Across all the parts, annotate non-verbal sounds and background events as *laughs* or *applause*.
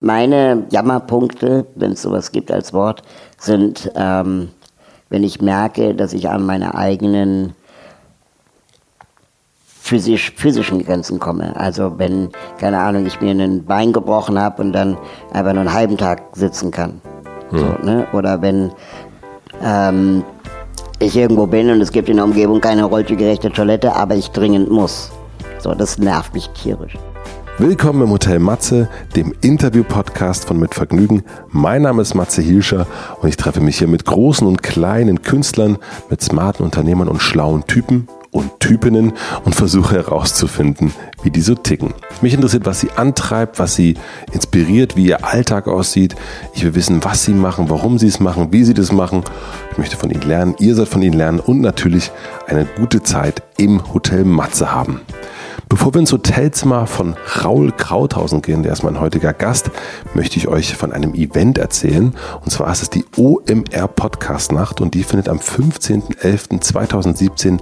Meine Jammerpunkte, wenn es sowas gibt als Wort, sind, ähm, wenn ich merke, dass ich an meine eigenen physisch, physischen Grenzen komme. Also wenn, keine Ahnung, ich mir ein Bein gebrochen habe und dann einfach nur einen halben Tag sitzen kann. Hm. So, ne? Oder wenn ähm, ich irgendwo bin und es gibt in der Umgebung keine rollstuhlgerechte Toilette, aber ich dringend muss. So, das nervt mich tierisch. Willkommen im Hotel Matze, dem Interview-Podcast von Mit Vergnügen. Mein Name ist Matze Hilscher und ich treffe mich hier mit großen und kleinen Künstlern, mit smarten Unternehmern und schlauen Typen und Typinnen und versuche herauszufinden, wie die so ticken. Mich interessiert, was sie antreibt, was sie inspiriert, wie ihr Alltag aussieht. Ich will wissen, was sie machen, warum sie es machen, wie sie das machen. Ich möchte von ihnen lernen, ihr sollt von ihnen lernen und natürlich eine gute Zeit im Hotel Matze haben. Bevor wir ins Hotelzimmer von Raul Krauthausen gehen, der ist mein heutiger Gast, möchte ich euch von einem Event erzählen. Und zwar ist es die OMR Podcast Nacht und die findet am 15.11.2017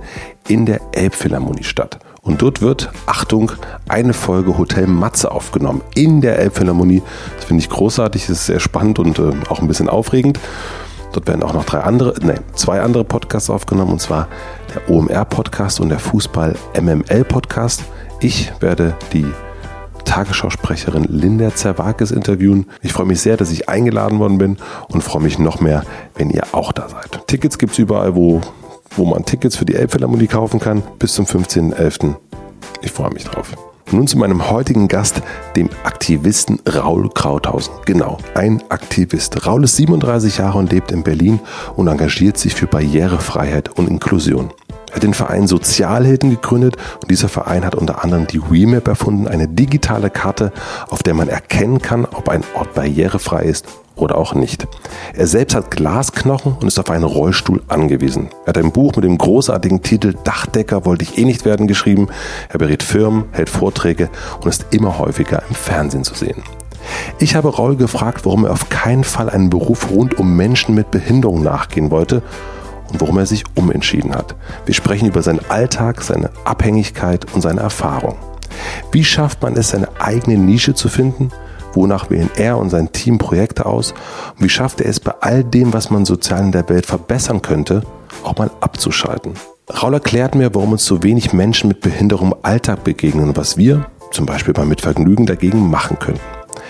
in der Elbphilharmonie statt. Und dort wird, Achtung, eine Folge Hotel Matze aufgenommen in der Elbphilharmonie. Das finde ich großartig, das ist sehr spannend und äh, auch ein bisschen aufregend. Dort werden auch noch drei andere, nee, zwei andere Podcasts aufgenommen, und zwar der OMR-Podcast und der Fußball-MML-Podcast. Ich werde die Tagesschausprecherin Linda Zerwakis interviewen. Ich freue mich sehr, dass ich eingeladen worden bin und freue mich noch mehr, wenn ihr auch da seid. Tickets gibt es überall, wo, wo man Tickets für die Elbphilharmonie kaufen kann, bis zum 15.11. Ich freue mich drauf. Nun zu meinem heutigen Gast, dem Aktivisten Raul Krauthausen. Genau, ein Aktivist. Raul ist 37 Jahre und lebt in Berlin und engagiert sich für Barrierefreiheit und Inklusion. Er hat den Verein Sozialhelden gegründet und dieser Verein hat unter anderem die Remap erfunden, eine digitale Karte, auf der man erkennen kann, ob ein Ort barrierefrei ist oder auch nicht. Er selbst hat Glasknochen und ist auf einen Rollstuhl angewiesen. Er hat ein Buch mit dem großartigen Titel Dachdecker wollte ich eh nicht werden geschrieben. Er berät Firmen, hält Vorträge und ist immer häufiger im Fernsehen zu sehen. Ich habe Raul gefragt, warum er auf keinen Fall einen Beruf rund um Menschen mit Behinderung nachgehen wollte und warum er sich umentschieden hat. Wir sprechen über seinen Alltag, seine Abhängigkeit und seine Erfahrung. Wie schafft man es, seine eigene Nische zu finden? Wonach wählen er und sein Team Projekte aus? Und wie schafft er es bei all dem, was man sozial in der Welt verbessern könnte, auch mal abzuschalten? Raul erklärt mir, warum uns so wenig Menschen mit Behinderung im Alltag begegnen und was wir, zum Beispiel beim Mitvergnügen, dagegen machen können.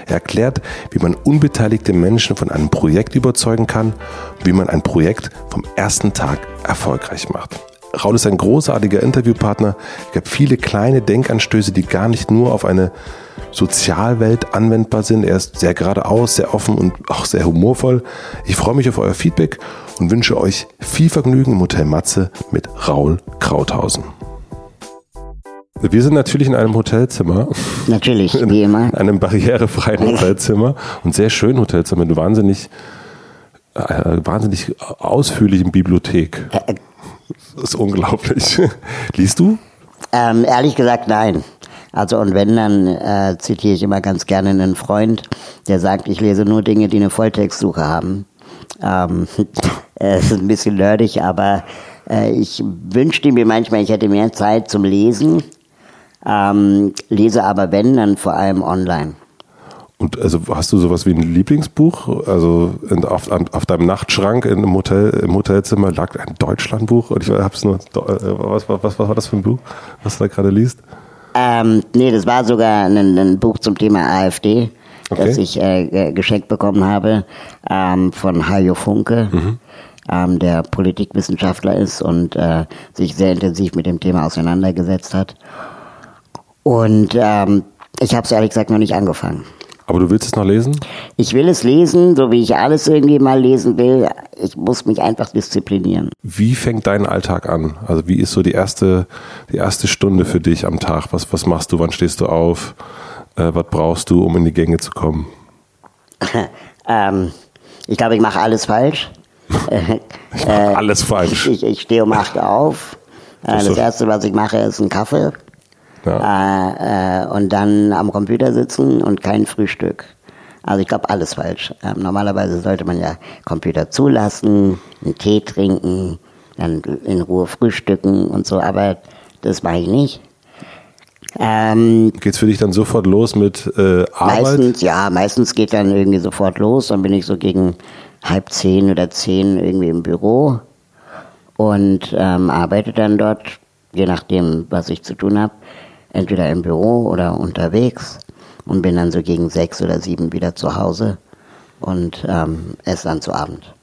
Er erklärt, wie man unbeteiligte Menschen von einem Projekt überzeugen kann wie man ein Projekt vom ersten Tag erfolgreich macht. Raul ist ein großartiger Interviewpartner. Es gab viele kleine Denkanstöße, die gar nicht nur auf eine Sozialwelt anwendbar sind. Er ist sehr geradeaus, sehr offen und auch sehr humorvoll. Ich freue mich auf euer Feedback und wünsche euch viel Vergnügen im Hotel Matze mit Raul Krauthausen. Wir sind natürlich in einem Hotelzimmer. Natürlich, *laughs* wie immer. In einem barrierefreien Hotelzimmer und sehr schönen Hotelzimmer mit wahnsinnig, äh, wahnsinnig ausführlichen Bibliothek. Das ist unglaublich. *laughs* Liest du? Ähm, ehrlich gesagt, nein. Also und wenn, dann äh, zitiere ich immer ganz gerne einen Freund, der sagt, ich lese nur Dinge, die eine Volltextsuche haben. Ähm, es *laughs* ist ein bisschen nerdig, aber äh, ich wünschte mir manchmal, ich hätte mehr Zeit zum Lesen ähm, lese aber wenn, dann vor allem online. Und also hast du sowas wie ein Lieblingsbuch? Also in, auf, auf, deinem Nachtschrank im Hotel im Hotelzimmer lag ein Deutschlandbuch und ich hab's nur äh, was, was, was war das für ein Buch, was du da gerade liest? Ähm, nee, das war sogar ein, ein Buch zum Thema AfD, okay. das ich äh, geschenkt bekommen habe ähm, von Hajo Funke. Mhm. Ähm, der Politikwissenschaftler ist und äh, sich sehr intensiv mit dem Thema auseinandergesetzt hat. Und ähm, ich habe es ehrlich gesagt noch nicht angefangen. Aber du willst es noch lesen? Ich will es lesen, so wie ich alles irgendwie mal lesen will. Ich muss mich einfach disziplinieren. Wie fängt dein Alltag an? Also wie ist so die erste, die erste Stunde für dich am Tag? Was, was machst du? Wann stehst du auf? Äh, was brauchst du, um in die Gänge zu kommen? *laughs* ähm, ich glaube, ich mache alles falsch. *laughs* ich mache alles falsch. Ich, ich stehe um 8 Uhr auf. Das, das erste, was ich mache, ist ein Kaffee. Ja. Äh, äh, und dann am Computer sitzen und kein Frühstück. Also ich glaube, alles falsch. Ähm, normalerweise sollte man ja Computer zulassen, einen Tee trinken, dann in Ruhe frühstücken und so, aber das mache ich nicht. Ähm, Geht's für dich dann sofort los mit äh, Arbeit? Meistens, ja, meistens geht dann irgendwie sofort los. Dann bin ich so gegen halb zehn oder zehn irgendwie im Büro und ähm, arbeite dann dort, je nachdem, was ich zu tun habe, entweder im Büro oder unterwegs und bin dann so gegen sechs oder sieben wieder zu Hause und ähm, esse dann zu Abend.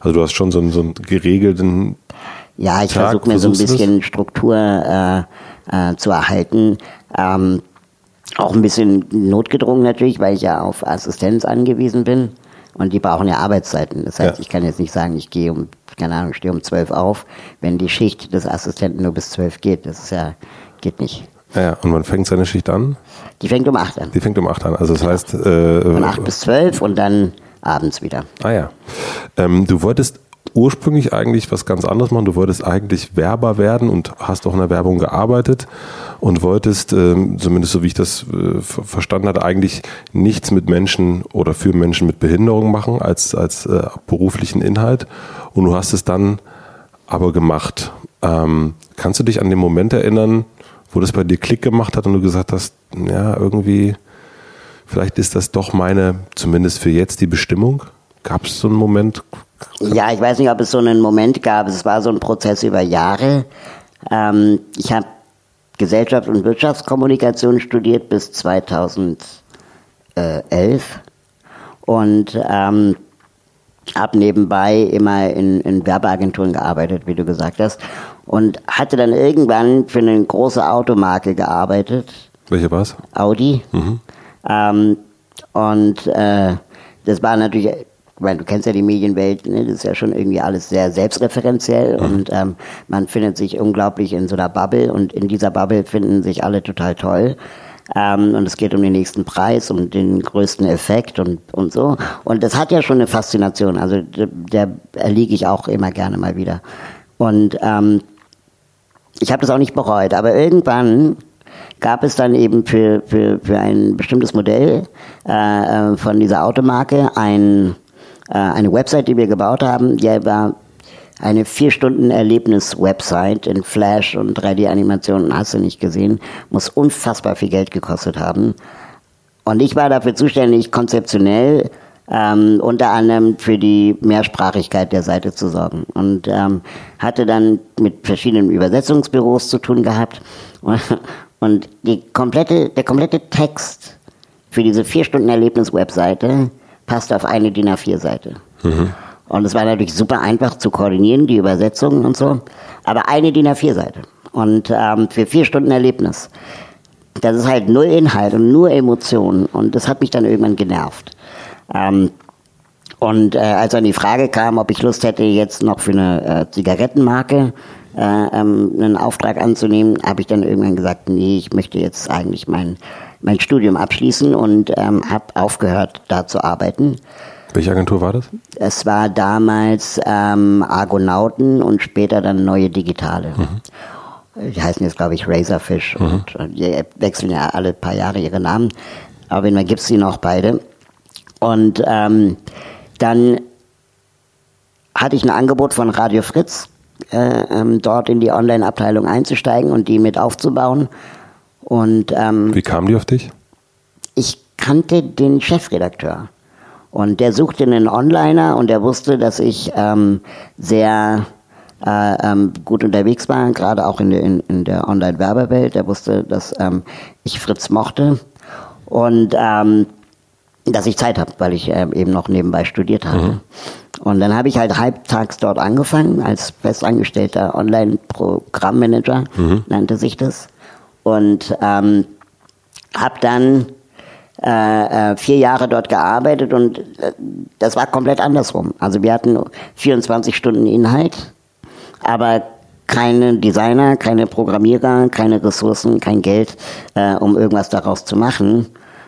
Also du hast schon so einen, so einen geregelten Ja, ich versuche mir so ein bisschen das? Struktur äh, äh, zu erhalten. Ähm, auch ein bisschen notgedrungen natürlich, weil ich ja auf Assistenz angewiesen bin. Und die brauchen ja Arbeitszeiten. Das heißt, ja. ich kann jetzt nicht sagen, ich gehe um, keine Ahnung, stehe um zwölf auf, wenn die Schicht des Assistenten nur bis zwölf geht. Das ist ja, geht nicht. Ja, und wann fängt seine Schicht an? Die fängt um acht an. Die fängt um acht an. Also das heißt. Äh, Von acht bis zwölf und dann abends wieder. Ah ja. Ähm, du wolltest ursprünglich eigentlich was ganz anderes machen. Du wolltest eigentlich Werber werden und hast auch in der Werbung gearbeitet und wolltest, ähm, zumindest so wie ich das äh, verstanden hatte, eigentlich nichts mit Menschen oder für Menschen mit Behinderung machen als, als äh, beruflichen Inhalt. Und du hast es dann aber gemacht. Ähm, kannst du dich an den Moment erinnern, wo das bei dir Klick gemacht hat und du gesagt hast, ja, irgendwie, vielleicht ist das doch meine, zumindest für jetzt, die Bestimmung? Gab es so einen Moment? Ja, ich weiß nicht, ob es so einen Moment gab. Es war so ein Prozess über Jahre. Ähm, ich habe Gesellschaft und Wirtschaftskommunikation studiert bis 2011 und ähm, habe nebenbei immer in, in Werbeagenturen gearbeitet, wie du gesagt hast, und hatte dann irgendwann für eine große Automarke gearbeitet. Welche war es? Audi. Mhm. Ähm, und äh, das war natürlich, ich meine, du kennst ja die Medienwelt, ne? das ist ja schon irgendwie alles sehr selbstreferenziell mhm. und ähm, man findet sich unglaublich in so einer Bubble und in dieser Bubble finden sich alle total toll. Ähm, und es geht um den nächsten Preis, um den größten Effekt und, und so. Und das hat ja schon eine Faszination. Also der, der erliege ich auch immer gerne mal wieder. Und ähm, ich habe das auch nicht bereut, aber irgendwann gab es dann eben für, für, für ein bestimmtes Modell äh, äh von dieser Automarke ein, äh, eine Website, die wir gebaut haben, die war eine vier Stunden Erlebnis-Website in Flash und 3D-Animationen hast du nicht gesehen, muss unfassbar viel Geld gekostet haben. Und ich war dafür zuständig, konzeptionell ähm, unter anderem für die Mehrsprachigkeit der Seite zu sorgen. Und ähm, hatte dann mit verschiedenen Übersetzungsbüros zu tun gehabt. *laughs* Und die komplette, der komplette Text für diese vier Stunden Erlebnis-Webseite passte auf eine DIN A4-Seite. Mhm. Und es war natürlich super einfach zu koordinieren, die Übersetzungen und so. Aber eine DIN A4-Seite. Und ähm, für vier Stunden Erlebnis. Das ist halt null Inhalt und nur Emotionen. Und das hat mich dann irgendwann genervt. Ähm, und äh, als dann die Frage kam, ob ich Lust hätte, jetzt noch für eine äh, Zigarettenmarke äh, ähm, einen Auftrag anzunehmen, habe ich dann irgendwann gesagt, nee, ich möchte jetzt eigentlich mein, mein Studium abschließen und ähm, habe aufgehört, da zu arbeiten. Welche Agentur war das? Es war damals ähm, Argonauten und später dann Neue Digitale. Mhm. Die heißen jetzt, glaube ich, Razorfish mhm. und, und die wechseln ja alle paar Jahre ihre Namen. Aber immer gibt es sie noch beide. Und ähm, dann hatte ich ein Angebot von Radio Fritz, äh, ähm, dort in die Online-Abteilung einzusteigen und die mit aufzubauen. Und, ähm, Wie kam die auf dich? Ich kannte den Chefredakteur. Und der suchte einen Onliner und der wusste, dass ich ähm, sehr äh, ähm, gut unterwegs war, gerade auch in der, in, in der Online-Werbewelt. Der wusste, dass ähm, ich Fritz mochte und ähm, dass ich Zeit habe, weil ich äh, eben noch nebenbei studiert habe. Mhm. Und dann habe ich halt halbtags dort angefangen als festangestellter Online-Programmmanager, mhm. nannte sich das. Und ähm, habe dann äh, äh, vier Jahre dort gearbeitet und äh, das war komplett andersrum. Also wir hatten 24 Stunden Inhalt, aber keine Designer, keine Programmierer, keine Ressourcen, kein Geld, äh, um irgendwas daraus zu machen.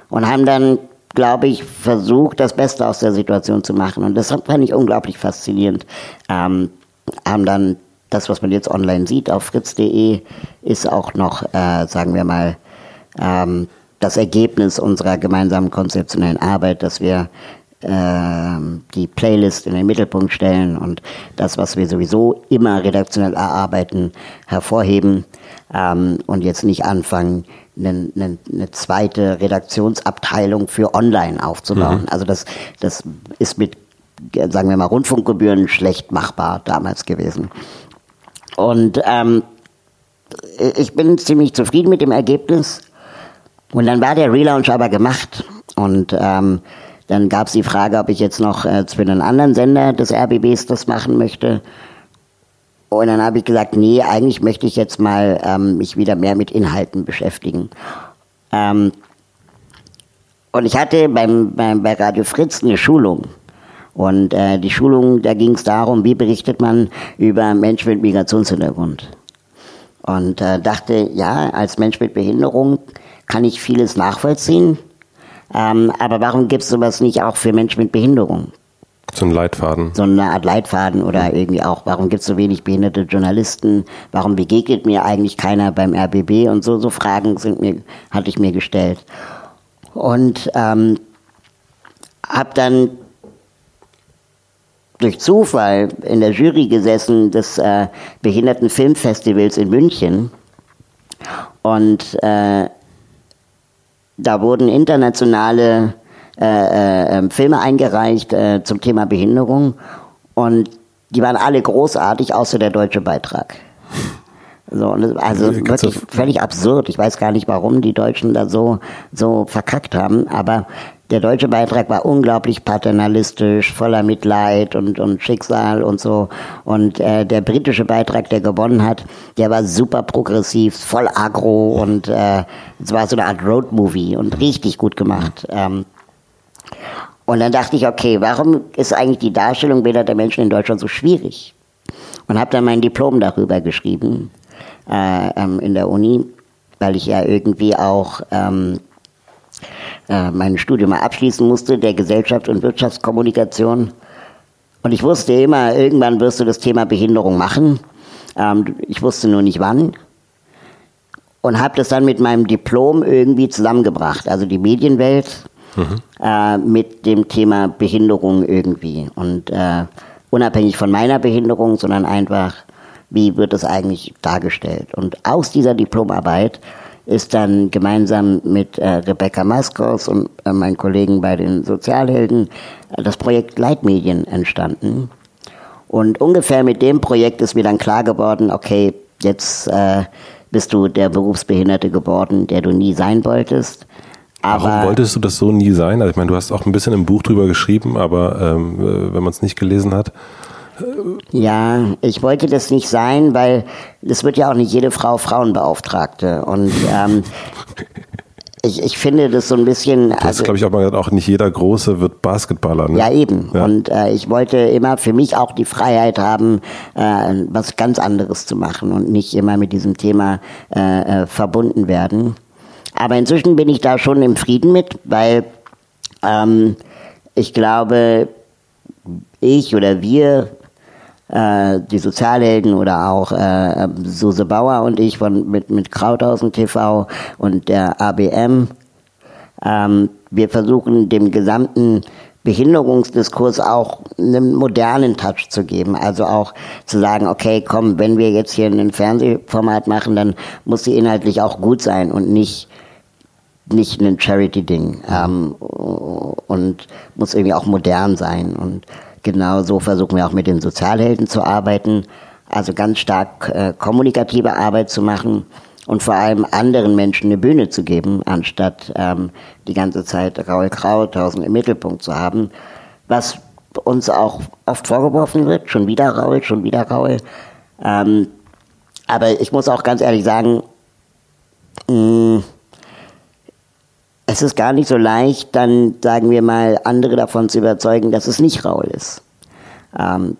Und haben dann, glaube ich, versucht, das Beste aus der Situation zu machen. Und das fand ich unglaublich faszinierend. Ähm, haben dann das, was man jetzt online sieht auf fritz.de, ist auch noch, äh, sagen wir mal, ähm, das Ergebnis unserer gemeinsamen konzeptionellen Arbeit, dass wir äh, die Playlist in den Mittelpunkt stellen und das, was wir sowieso immer redaktionell erarbeiten, hervorheben ähm, und jetzt nicht anfangen, eine, eine, eine zweite Redaktionsabteilung für Online aufzubauen. Mhm. Also das, das ist mit, sagen wir mal, Rundfunkgebühren schlecht machbar damals gewesen. Und ähm, ich bin ziemlich zufrieden mit dem Ergebnis. Und dann war der Relaunch aber gemacht. Und ähm, dann gab es die Frage, ob ich jetzt noch äh, für einen anderen Sender des RBBs das machen möchte. Und dann habe ich gesagt, nee, eigentlich möchte ich jetzt mal ähm, mich wieder mehr mit Inhalten beschäftigen. Ähm, und ich hatte beim, beim, bei Radio Fritz eine Schulung. Und äh, die Schulung, da ging es darum, wie berichtet man über Menschen mit Migrationshintergrund. Und äh, dachte, ja, als Mensch mit Behinderung kann ich vieles nachvollziehen. Ähm, aber warum gibt es sowas nicht auch für Menschen mit Behinderung? So ein Leitfaden. So eine Art Leitfaden oder irgendwie auch, warum gibt es so wenig behinderte Journalisten? Warum begegnet mir eigentlich keiner beim RBB? Und so, so Fragen sind mir, hatte ich mir gestellt. Und ähm, habe dann durch Zufall in der Jury gesessen des äh, Behindertenfilmfestivals in München. Und äh, da wurden internationale äh, äh, ähm, Filme eingereicht äh, zum Thema Behinderung und die waren alle großartig, außer der deutsche Beitrag. So, also wirklich völlig absurd. Ich weiß gar nicht, warum die Deutschen da so, so verkackt haben, aber der deutsche Beitrag war unglaublich paternalistisch, voller Mitleid und, und Schicksal und so. Und äh, der britische Beitrag, der gewonnen hat, der war super progressiv, voll agro und äh, es war so eine Art Roadmovie und richtig gut gemacht. Ähm, und dann dachte ich, okay, warum ist eigentlich die Darstellung behinderter Menschen in Deutschland so schwierig? Und habe dann mein Diplom darüber geschrieben äh, ähm, in der Uni, weil ich ja irgendwie auch ähm, äh, mein Studium mal abschließen musste, der Gesellschaft- und Wirtschaftskommunikation. Und ich wusste immer, irgendwann wirst du das Thema Behinderung machen. Ähm, ich wusste nur nicht wann. Und habe das dann mit meinem Diplom irgendwie zusammengebracht. Also die Medienwelt mhm. äh, mit dem Thema Behinderung irgendwie. Und äh, unabhängig von meiner Behinderung, sondern einfach, wie wird es eigentlich dargestellt. Und aus dieser Diplomarbeit ist dann gemeinsam mit äh, Rebecca Maskos und äh, meinen Kollegen bei den Sozialhelden äh, das Projekt Leitmedien entstanden. Und ungefähr mit dem Projekt ist mir dann klar geworden, okay, jetzt äh, bist du der Berufsbehinderte geworden, der du nie sein wolltest. Aber Warum wolltest du das so nie sein? Also ich meine, du hast auch ein bisschen im Buch drüber geschrieben, aber ähm, äh, wenn man es nicht gelesen hat. Äh ja, ich wollte das nicht sein, weil es wird ja auch nicht jede Frau Frauenbeauftragte. Und ähm, *laughs* ich, ich finde das so ein bisschen. Das also, glaube ich, auch mal gesagt, auch nicht jeder Große wird Basketballer. Ne? Ja, eben. Ja. Und äh, ich wollte immer für mich auch die Freiheit haben, äh, was ganz anderes zu machen und nicht immer mit diesem Thema äh, äh verbunden werden. Aber inzwischen bin ich da schon im Frieden mit, weil ähm, ich glaube, ich oder wir, äh, die Sozialhelden oder auch äh, Suse Bauer und ich von, mit, mit Krauthausen TV und der ABM, ähm, wir versuchen dem gesamten Behinderungsdiskurs auch einen modernen Touch zu geben. Also auch zu sagen, okay, komm, wenn wir jetzt hier ein Fernsehformat machen, dann muss sie inhaltlich auch gut sein und nicht nicht ein Charity-Ding ähm, und muss irgendwie auch modern sein. Und genau so versuchen wir auch mit den Sozialhelden zu arbeiten, also ganz stark äh, kommunikative Arbeit zu machen und vor allem anderen Menschen eine Bühne zu geben, anstatt ähm, die ganze Zeit Raul Krauthausen im Mittelpunkt zu haben, was uns auch oft vorgeworfen wird, schon wieder Raul, schon wieder Raul. Ähm, aber ich muss auch ganz ehrlich sagen, mh, es ist gar nicht so leicht, dann, sagen wir mal, andere davon zu überzeugen, dass es nicht Raul ist. Ähm,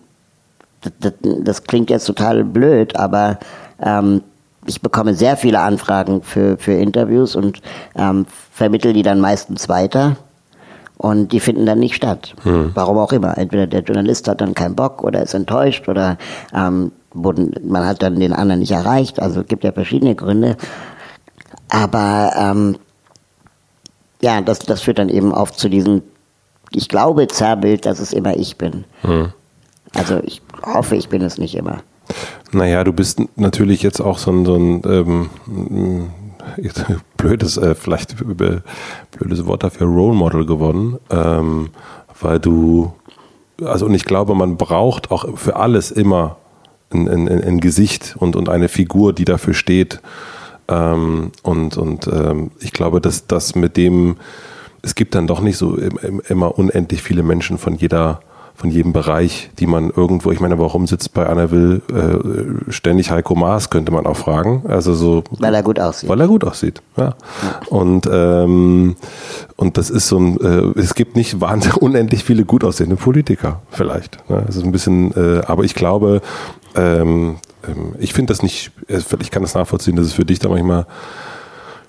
das, das, das, klingt jetzt total blöd, aber ähm, ich bekomme sehr viele Anfragen für, für Interviews und ähm, vermittle die dann meistens weiter. Und die finden dann nicht statt. Hm. Warum auch immer. Entweder der Journalist hat dann keinen Bock oder ist enttäuscht oder ähm, man hat dann den anderen nicht erreicht. Also es gibt ja verschiedene Gründe. Aber ähm, ja, das, das führt dann eben oft zu diesem, ich glaube, Zerrbild, dass es immer ich bin. Hm. Also ich hoffe, ich bin es nicht immer. Naja, du bist natürlich jetzt auch so ein, so ein ähm, *laughs* blödes, äh, vielleicht blödes Wort dafür, Role Model gewonnen, ähm, weil du, also und ich glaube, man braucht auch für alles immer ein, ein, ein Gesicht und, und eine Figur, die dafür steht. Ähm, und und ähm, ich glaube, dass das mit dem, es gibt dann doch nicht so immer unendlich viele Menschen von jeder von jedem Bereich, die man irgendwo, ich meine, warum sitzt bei Anna Will äh, ständig Heiko Maas, könnte man auch fragen. Also so. Weil er gut aussieht. Weil er gut aussieht, ja. Und, ähm, und das ist so ein, äh, es gibt nicht wahnsinnig *laughs* unendlich viele gut aussehende Politiker, vielleicht. Ne? Das ist ein bisschen, äh, aber ich glaube, ähm, ähm ich finde das nicht, äh, ich kann das nachvollziehen, dass es für dich da manchmal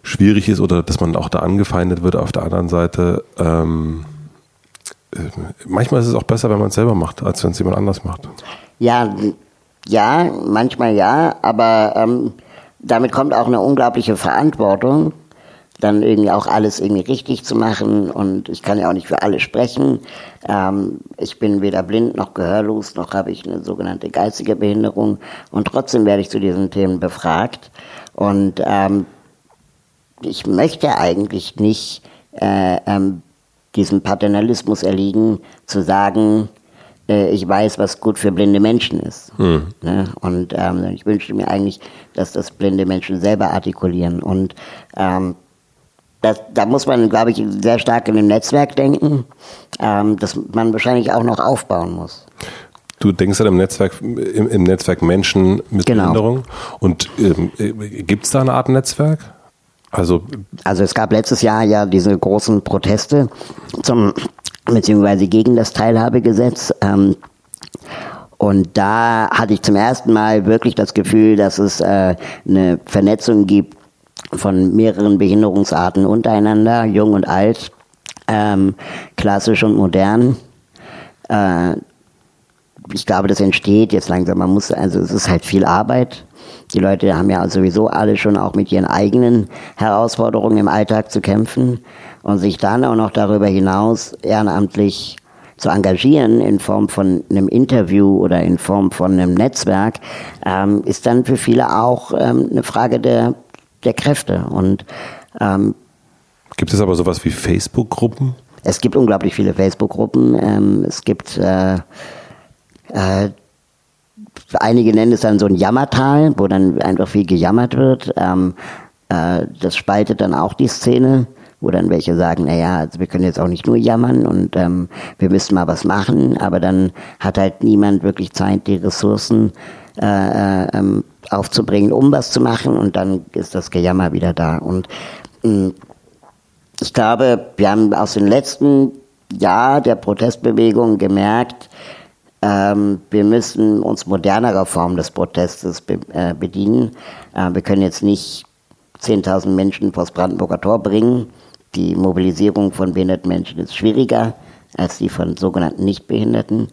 schwierig ist oder dass man auch da angefeindet wird auf der anderen Seite. Ähm, manchmal ist es auch besser, wenn man es selber macht, als wenn es jemand anders macht. Ja, ja, manchmal ja, aber ähm, damit kommt auch eine unglaubliche Verantwortung, dann irgendwie auch alles irgendwie richtig zu machen und ich kann ja auch nicht für alle sprechen. Ähm, ich bin weder blind noch gehörlos, noch habe ich eine sogenannte geistige Behinderung und trotzdem werde ich zu diesen Themen befragt und ähm, ich möchte eigentlich nicht äh, ähm, diesem Paternalismus erliegen, zu sagen, äh, ich weiß, was gut für blinde Menschen ist. Mhm. Ne? Und ähm, ich wünsche mir eigentlich, dass das blinde Menschen selber artikulieren. Und ähm, das, da muss man, glaube ich, sehr stark in dem Netzwerk denken, ähm, das man wahrscheinlich auch noch aufbauen muss. Du denkst an im Netzwerk, im, im Netzwerk Menschen mit genau. Behinderung. Und ähm, äh, gibt es da eine Art Netzwerk? Also, also es gab letztes Jahr ja diese großen Proteste zum beziehungsweise gegen das Teilhabegesetz. Ähm, und da hatte ich zum ersten Mal wirklich das Gefühl, dass es äh, eine Vernetzung gibt von mehreren Behinderungsarten untereinander, jung und alt, ähm, klassisch und modern. Äh, ich glaube, das entsteht jetzt langsam. Man muss, also es ist halt viel Arbeit. Die Leute haben ja sowieso alle schon auch mit ihren eigenen Herausforderungen im Alltag zu kämpfen und sich dann auch noch darüber hinaus ehrenamtlich zu engagieren in Form von einem Interview oder in Form von einem Netzwerk, ähm, ist dann für viele auch ähm, eine Frage der, der Kräfte. Und, ähm, gibt es aber sowas wie Facebook-Gruppen? Es gibt unglaublich viele Facebook-Gruppen. Ähm, es gibt äh, äh, einige nennen es dann so ein Jammertal, wo dann einfach viel gejammert wird. Ähm, äh, das spaltet dann auch die Szene, wo dann welche sagen, naja, also wir können jetzt auch nicht nur jammern und ähm, wir müssen mal was machen, aber dann hat halt niemand wirklich Zeit, die Ressourcen äh, äh, ähm, aufzubringen, um was zu machen und dann ist das Gejammer wieder da. Und mh, ich glaube, wir haben aus dem letzten Jahr der Protestbewegung gemerkt, ähm, wir müssen uns modernerer Formen des Protestes be äh, bedienen. Äh, wir können jetzt nicht 10.000 Menschen vors Brandenburger Tor bringen. Die Mobilisierung von behinderten Menschen ist schwieriger als die von sogenannten Nichtbehinderten.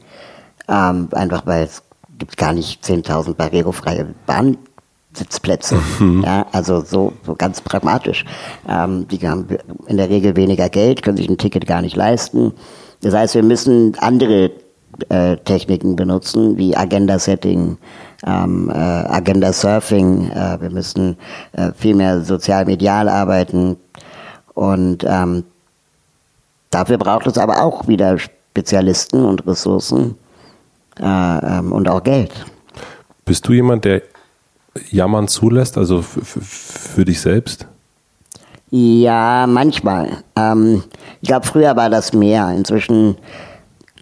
Ähm, einfach weil es gibt gar nicht 10.000 barrierefreie Bahnsitzplätze. Mhm. Ja, also so, so ganz pragmatisch. Ähm, die haben in der Regel weniger Geld, können sich ein Ticket gar nicht leisten. Das heißt, wir müssen andere äh, Techniken benutzen, wie Agenda-Setting, ähm, äh, Agenda-Surfing. Äh, wir müssen äh, viel mehr sozial-medial arbeiten. Und ähm, dafür braucht es aber auch wieder Spezialisten und Ressourcen äh, ähm, und auch Geld. Bist du jemand, der Jammern zulässt, also für dich selbst? Ja, manchmal. Ähm, ich glaube, früher war das mehr. Inzwischen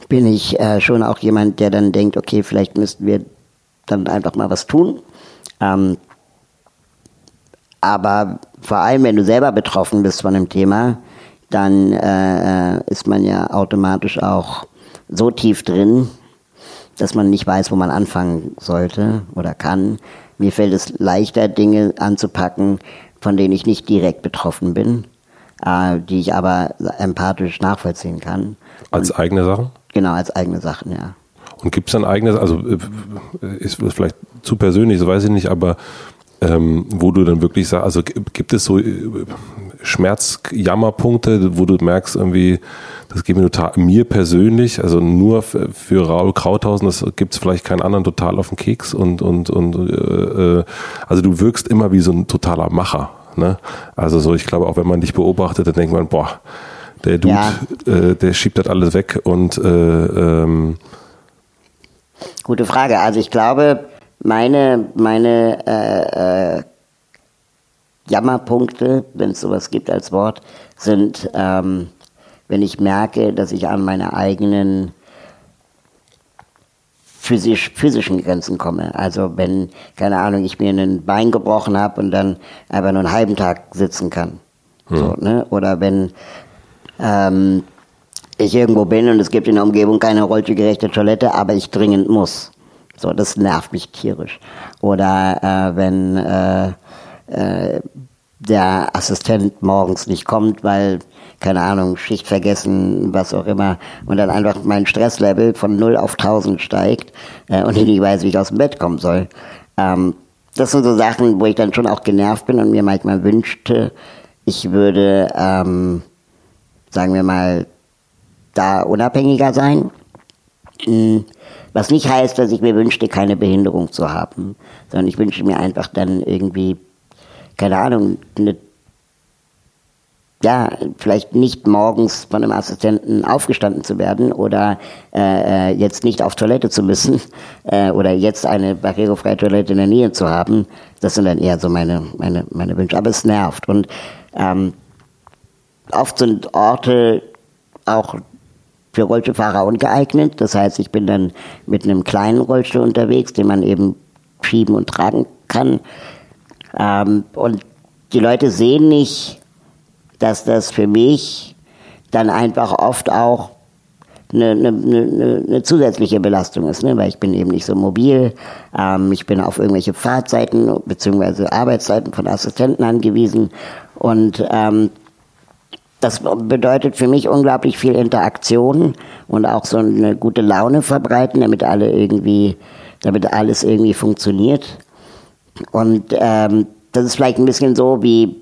bin ich äh, schon auch jemand, der dann denkt, okay, vielleicht müssten wir dann einfach mal was tun. Ähm, aber vor allem, wenn du selber betroffen bist von dem Thema, dann äh, äh, ist man ja automatisch auch so tief drin, dass man nicht weiß, wo man anfangen sollte oder kann. Mir fällt es leichter, Dinge anzupacken, von denen ich nicht direkt betroffen bin, äh, die ich aber empathisch nachvollziehen kann. Als Und, eigene Sachen? Genau, als eigene Sachen, ja. Und gibt es dann eigenes, also äh, ist vielleicht zu persönlich, so weiß ich nicht, aber ähm, wo du dann wirklich sagst, also gibt es so äh, Schmerzjammerpunkte, wo du merkst, irgendwie, das geht mir total, mir persönlich, also nur für, für Raul Krauthausen, das gibt es vielleicht keinen anderen total auf den Keks und, und, und äh, äh, also du wirkst immer wie so ein totaler Macher. Ne? Also so, ich glaube, auch wenn man dich beobachtet, dann denkt man, boah, der Dude, ja. äh, der schiebt das alles weg und äh, ähm Gute Frage. Also ich glaube, meine, meine äh, äh, Jammerpunkte, wenn es sowas gibt als Wort, sind, ähm, wenn ich merke, dass ich an meine eigenen physisch, physischen Grenzen komme. Also wenn, keine Ahnung, ich mir ein Bein gebrochen habe und dann einfach nur einen halben Tag sitzen kann. Hm. So, ne? Oder wenn ähm, ich irgendwo bin und es gibt in der Umgebung keine rollstuhlgerechte Toilette, aber ich dringend muss. So, das nervt mich tierisch. Oder äh, wenn äh, äh, der Assistent morgens nicht kommt, weil, keine Ahnung, Schicht vergessen, was auch immer, und dann einfach mein Stresslevel von 0 auf 1000 steigt äh, und ich nicht weiß, wie ich aus dem Bett kommen soll. Ähm, das sind so Sachen, wo ich dann schon auch genervt bin und mir manchmal wünschte, ich würde, ähm, sagen wir mal, da unabhängiger sein. Hm, was nicht heißt, dass ich mir wünschte, keine Behinderung zu haben, sondern ich wünsche mir einfach dann irgendwie, keine Ahnung, eine ja, vielleicht nicht morgens von einem Assistenten aufgestanden zu werden oder äh, äh jetzt nicht auf Toilette zu müssen *laughs* äh, oder jetzt eine barrierefreie Toilette in der Nähe zu haben. Das sind dann eher so meine, meine, meine Wünsche. Aber es nervt. Und ähm, oft sind Orte auch für Rollstuhlfahrer ungeeignet. Das heißt, ich bin dann mit einem kleinen Rollstuhl unterwegs, den man eben schieben und tragen kann. Ähm, und die Leute sehen nicht, dass das für mich dann einfach oft auch eine, eine, eine, eine zusätzliche Belastung ist, ne? weil ich bin eben nicht so mobil, ähm, ich bin auf irgendwelche Fahrzeiten bzw. Arbeitszeiten von Assistenten angewiesen und ähm, das bedeutet für mich unglaublich viel Interaktion und auch so eine gute Laune verbreiten, damit alle irgendwie, damit alles irgendwie funktioniert. Und ähm, das ist vielleicht ein bisschen so wie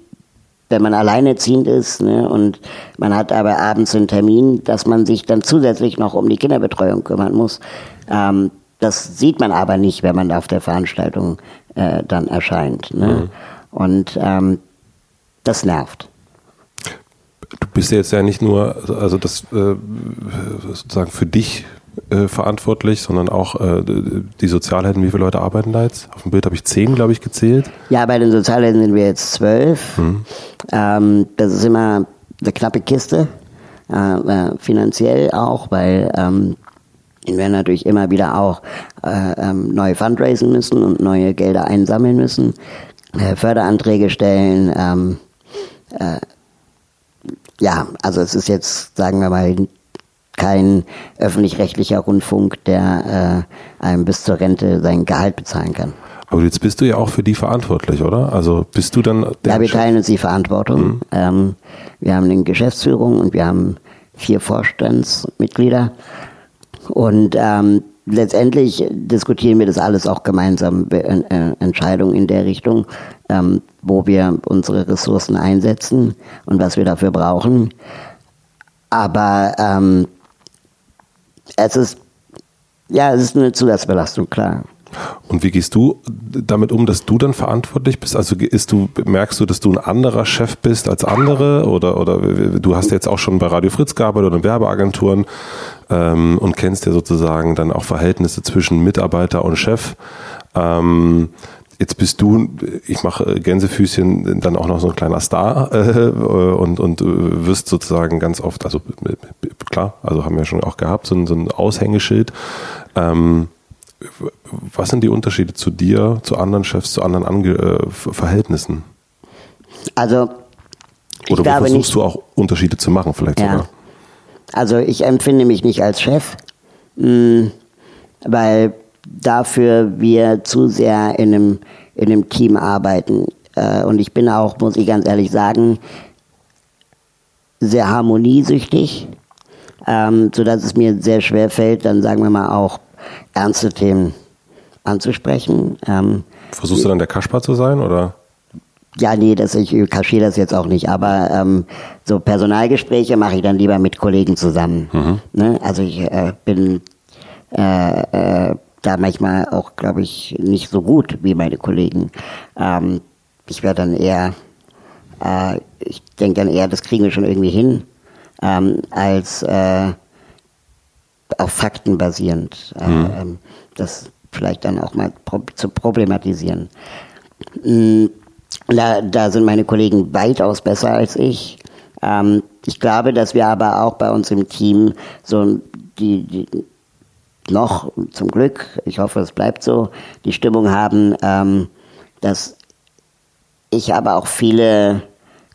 wenn man alleinerziehend ist ne, und man hat aber abends einen Termin, dass man sich dann zusätzlich noch um die Kinderbetreuung kümmern muss. Ähm, das sieht man aber nicht, wenn man auf der Veranstaltung äh, dann erscheint. Ne? Mhm. Und ähm, das nervt du bist ja jetzt ja nicht nur, also das äh, sozusagen für dich äh, verantwortlich, sondern auch äh, die Sozialhelden. Wie viele Leute arbeiten da jetzt? Auf dem Bild habe ich zehn, glaube ich, gezählt. Ja, bei den Sozialhelden sind wir jetzt zwölf. Hm. Ähm, das ist immer eine knappe Kiste, äh, äh, finanziell auch, weil ähm, wir natürlich immer wieder auch äh, ähm, neue fundraisen müssen und neue Gelder einsammeln müssen, äh, Förderanträge stellen. Ähm, äh, ja, also es ist jetzt, sagen wir mal, kein öffentlich-rechtlicher Rundfunk, der äh, einem bis zur Rente sein Gehalt bezahlen kann. Aber jetzt bist du ja auch für die verantwortlich, oder? Also bist du dann der Ja, wir teilen uns die Verantwortung. Mhm. Ähm, wir haben eine Geschäftsführung und wir haben vier Vorstandsmitglieder. Und ähm, letztendlich diskutieren wir das alles auch gemeinsam, äh, Entscheidungen in der Richtung, ähm, wo wir unsere Ressourcen einsetzen und was wir dafür brauchen. Aber ähm, es ist, ja, es ist eine Zusatzbelastung, klar. Und wie gehst du damit um, dass du dann verantwortlich bist? Also ist du, merkst du, dass du ein anderer Chef bist als andere? Oder, oder du hast jetzt auch schon bei Radio Fritz gearbeitet oder in Werbeagenturen ähm, und kennst ja sozusagen dann auch Verhältnisse zwischen Mitarbeiter und Chef. Ähm, Jetzt bist du, ich mache Gänsefüßchen, dann auch noch so ein kleiner Star äh, und, und wirst sozusagen ganz oft, also klar, also haben wir schon auch gehabt, so ein, so ein Aushängeschild. Ähm, was sind die Unterschiede zu dir, zu anderen Chefs, zu anderen Ange äh, Verhältnissen? Also, ich Oder versuchst nicht, du auch Unterschiede zu machen, vielleicht ja. sogar? Also, ich empfinde mich nicht als Chef, mh, hm, weil dafür wir zu sehr in einem, in einem Team arbeiten. Äh, und ich bin auch, muss ich ganz ehrlich sagen, sehr harmoniesüchtig, ähm, sodass es mir sehr schwer fällt, dann sagen wir mal auch ernste Themen anzusprechen. Ähm, Versuchst du dann der Kaspar zu sein, oder? Ja, nee, das, ich kaschiere das jetzt auch nicht, aber ähm, so Personalgespräche mache ich dann lieber mit Kollegen zusammen. Mhm. Ne? Also ich äh, bin äh, äh, da manchmal auch, glaube ich, nicht so gut wie meine Kollegen. Ähm, ich wäre dann eher äh, ich denke dann eher, das kriegen wir schon irgendwie hin, ähm, als äh, auf Fakten basierend. Äh, mhm. Ähm, das vielleicht dann auch mal pro zu problematisieren. Mhm. Da, da sind meine Kollegen weitaus besser als ich. Ähm, ich glaube, dass wir aber auch bei uns im Team so die, die noch zum Glück, ich hoffe, es bleibt so, die Stimmung haben, ähm, dass ich aber auch viele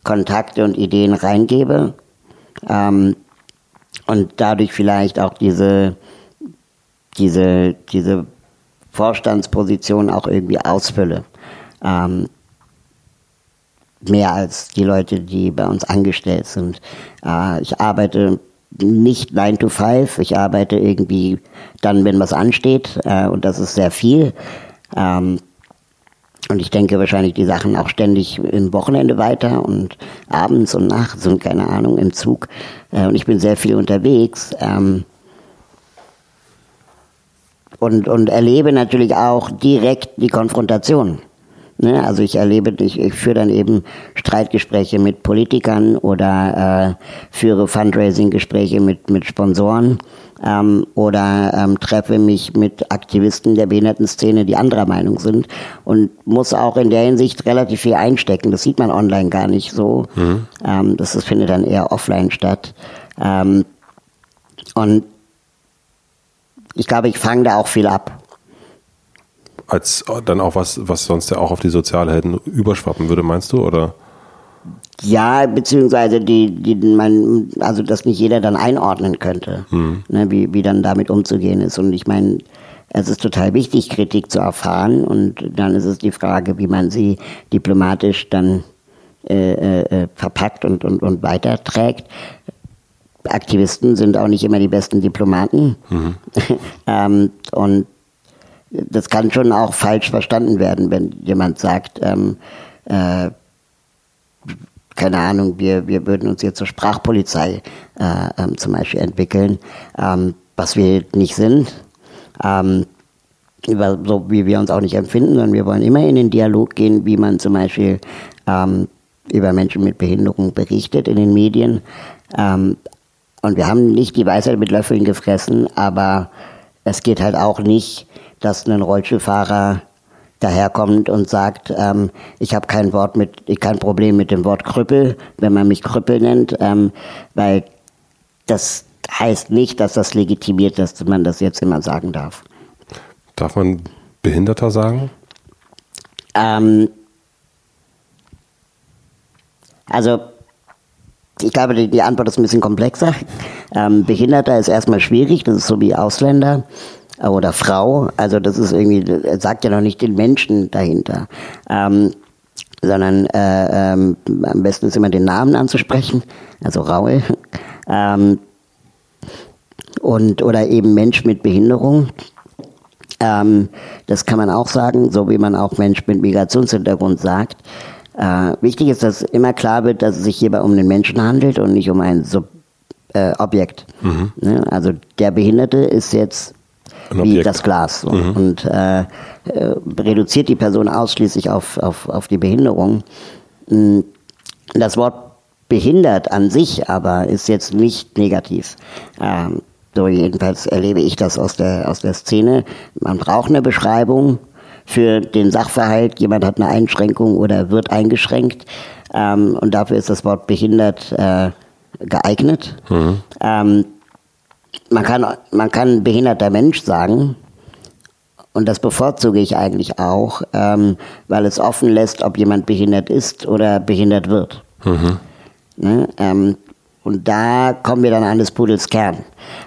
Kontakte und Ideen reingebe ähm, und dadurch vielleicht auch diese, diese, diese Vorstandsposition auch irgendwie ausfülle. Ähm, mehr als die Leute, die bei uns angestellt sind. Äh, ich arbeite nicht 9 to 5, ich arbeite irgendwie dann, wenn was ansteht äh, und das ist sehr viel. Ähm, und ich denke wahrscheinlich die Sachen auch ständig im Wochenende weiter und abends und nachts und keine Ahnung im Zug. Äh, und ich bin sehr viel unterwegs. Ähm, und, und erlebe natürlich auch direkt die Konfrontation. Ne? Also ich erlebe, ich, ich führe dann eben Streitgespräche mit Politikern oder äh, führe Fundraising-Gespräche mit, mit Sponsoren ähm, oder ähm, treffe mich mit Aktivisten der Behindertenszene, die anderer Meinung sind und muss auch in der Hinsicht relativ viel einstecken. Das sieht man online gar nicht so. Mhm. Ähm, das, das findet dann eher offline statt. Ähm, und ich glaube, ich fange da auch viel ab als dann auch was, was sonst ja auch auf die Sozialhelden überschwappen würde, meinst du, oder? Ja, beziehungsweise die, die man, also dass nicht jeder dann einordnen könnte, hm. ne, wie, wie dann damit umzugehen ist. Und ich meine, es ist total wichtig, Kritik zu erfahren und dann ist es die Frage, wie man sie diplomatisch dann äh, äh, äh verpackt und, und, und weiterträgt. Aktivisten sind auch nicht immer die besten Diplomaten. Mhm. *laughs* ähm, und das kann schon auch falsch verstanden werden, wenn jemand sagt, ähm, äh, keine Ahnung, wir, wir würden uns jetzt zur Sprachpolizei äh, ähm, zum Beispiel entwickeln, ähm, was wir nicht sind. Ähm, so wie wir uns auch nicht empfinden, sondern wir wollen immer in den Dialog gehen, wie man zum Beispiel ähm, über Menschen mit Behinderung berichtet in den Medien. Ähm, und wir haben nicht die Weisheit mit Löffeln gefressen, aber es geht halt auch nicht, dass ein Rollstuhlfahrer daherkommt und sagt, ähm, ich habe kein Wort mit, kein Problem mit dem Wort Krüppel, wenn man mich Krüppel nennt, ähm, weil das heißt nicht, dass das legitimiert, dass man das jetzt immer sagen darf. Darf man Behinderter sagen? Ähm, also ich glaube, die, Antwort ist ein bisschen komplexer. Ähm, Behinderter ist erstmal schwierig, das ist so wie Ausländer oder Frau. Also das ist irgendwie, das sagt ja noch nicht den Menschen dahinter. Ähm, sondern äh, ähm, am besten ist immer den Namen anzusprechen, also Raue. Ähm, und, oder eben Mensch mit Behinderung. Ähm, das kann man auch sagen, so wie man auch Mensch mit Migrationshintergrund sagt. Äh, wichtig ist, dass immer klar wird, dass es sich hierbei um den Menschen handelt und nicht um ein Sub äh, Objekt. Mhm. Ne? Also der Behinderte ist jetzt wie das Glas. So. Mhm. Und äh, äh, reduziert die Person ausschließlich auf, auf, auf die Behinderung. Hm, das Wort behindert an sich aber ist jetzt nicht negativ. Ähm, so jedenfalls erlebe ich das aus der, aus der Szene. Man braucht eine Beschreibung für den Sachverhalt. Jemand hat eine Einschränkung oder wird eingeschränkt. Ähm, und dafür ist das Wort behindert äh, geeignet. Mhm. Ähm, man kann, man kann behinderter Mensch sagen. Und das bevorzuge ich eigentlich auch, ähm, weil es offen lässt, ob jemand behindert ist oder behindert wird. Mhm. Ne? Ähm, und da kommen wir dann an des Pudels Kern.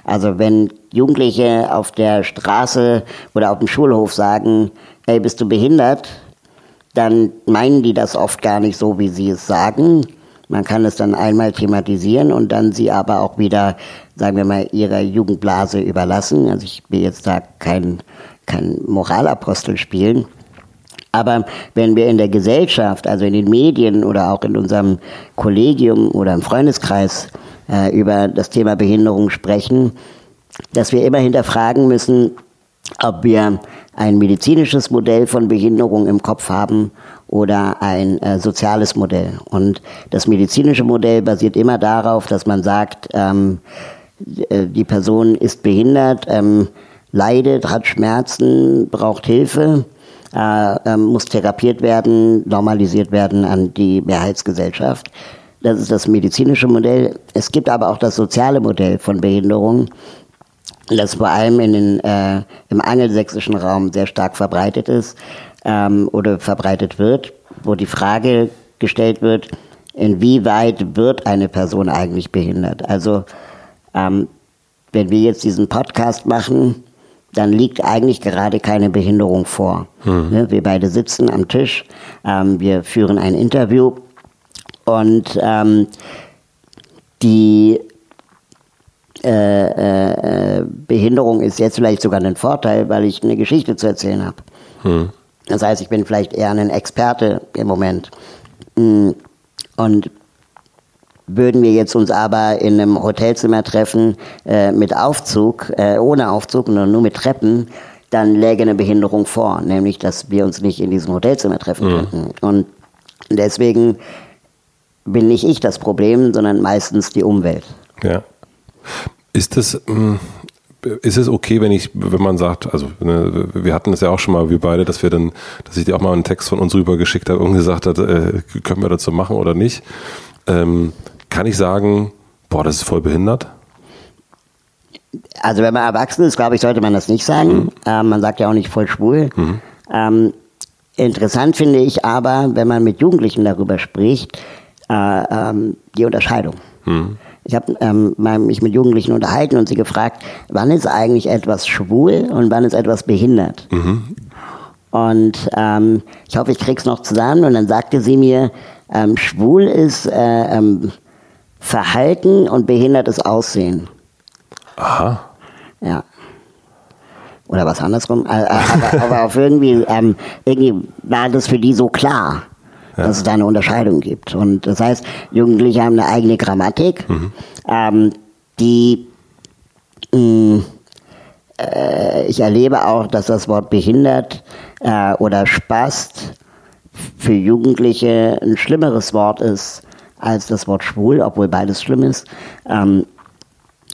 Also wenn Jugendliche auf der Straße oder auf dem Schulhof sagen, hey, bist du behindert? Dann meinen die das oft gar nicht so, wie sie es sagen. Man kann es dann einmal thematisieren und dann sie aber auch wieder sagen wir mal, ihrer Jugendblase überlassen. Also ich will jetzt da kein, kein Moralapostel spielen. Aber wenn wir in der Gesellschaft, also in den Medien oder auch in unserem Kollegium oder im Freundeskreis äh, über das Thema Behinderung sprechen, dass wir immer hinterfragen müssen, ob wir ein medizinisches Modell von Behinderung im Kopf haben oder ein äh, soziales Modell. Und das medizinische Modell basiert immer darauf, dass man sagt, ähm, äh, die Person ist behindert, ähm, leidet, hat Schmerzen, braucht Hilfe, äh, äh, muss therapiert werden, normalisiert werden an die Mehrheitsgesellschaft. Das ist das medizinische Modell. Es gibt aber auch das soziale Modell von Behinderung, das vor allem in den, äh, im angelsächsischen Raum sehr stark verbreitet ist ähm, oder verbreitet wird, wo die Frage gestellt wird, inwieweit wird eine Person eigentlich behindert? Also ähm, wenn wir jetzt diesen Podcast machen, dann liegt eigentlich gerade keine Behinderung vor. Mhm. Wir beide sitzen am Tisch, ähm, wir führen ein Interview und ähm, die äh, äh, Behinderung ist jetzt vielleicht sogar ein Vorteil, weil ich eine Geschichte zu erzählen habe. Mhm. Das heißt, ich bin vielleicht eher ein Experte im Moment. Mm. Und würden wir jetzt uns aber in einem Hotelzimmer treffen äh, mit Aufzug, äh, ohne Aufzug, sondern nur mit Treppen, dann läge eine Behinderung vor, nämlich dass wir uns nicht in diesem Hotelzimmer treffen mhm. könnten. Und deswegen bin nicht ich das Problem, sondern meistens die Umwelt. Ja. Ist das, hm, ist es okay, wenn ich, wenn man sagt, also ne, wir hatten es ja auch schon mal, wir beide, dass wir dann, dass ich dir auch mal einen Text von uns rübergeschickt habe und gesagt hat, äh, können wir dazu machen oder nicht? Ähm, kann ich sagen, boah, das ist voll behindert? Also wenn man erwachsen ist, glaube ich, sollte man das nicht sagen. Mhm. Ähm, man sagt ja auch nicht voll schwul. Mhm. Ähm, interessant finde ich aber, wenn man mit Jugendlichen darüber spricht, äh, ähm, die Unterscheidung. Mhm. Ich habe ähm, mich mit Jugendlichen unterhalten und sie gefragt, wann ist eigentlich etwas schwul und wann ist etwas behindert? Mhm. Und ähm, ich hoffe, ich krieg's noch zusammen. Und dann sagte sie mir, ähm, schwul ist äh, ähm, Verhalten und behindertes Aussehen. Aha. Ja. Oder was andersrum. Äh, äh, aber, aber auf irgendwie, ähm, irgendwie war das für die so klar, ja. dass es da eine Unterscheidung gibt. Und das heißt, Jugendliche haben eine eigene Grammatik, mhm. ähm, die mh, mm, äh, ich erlebe auch, dass das Wort behindert äh, oder spast für Jugendliche ein schlimmeres Wort ist als das Wort schwul, obwohl beides schlimm ist. Ähm,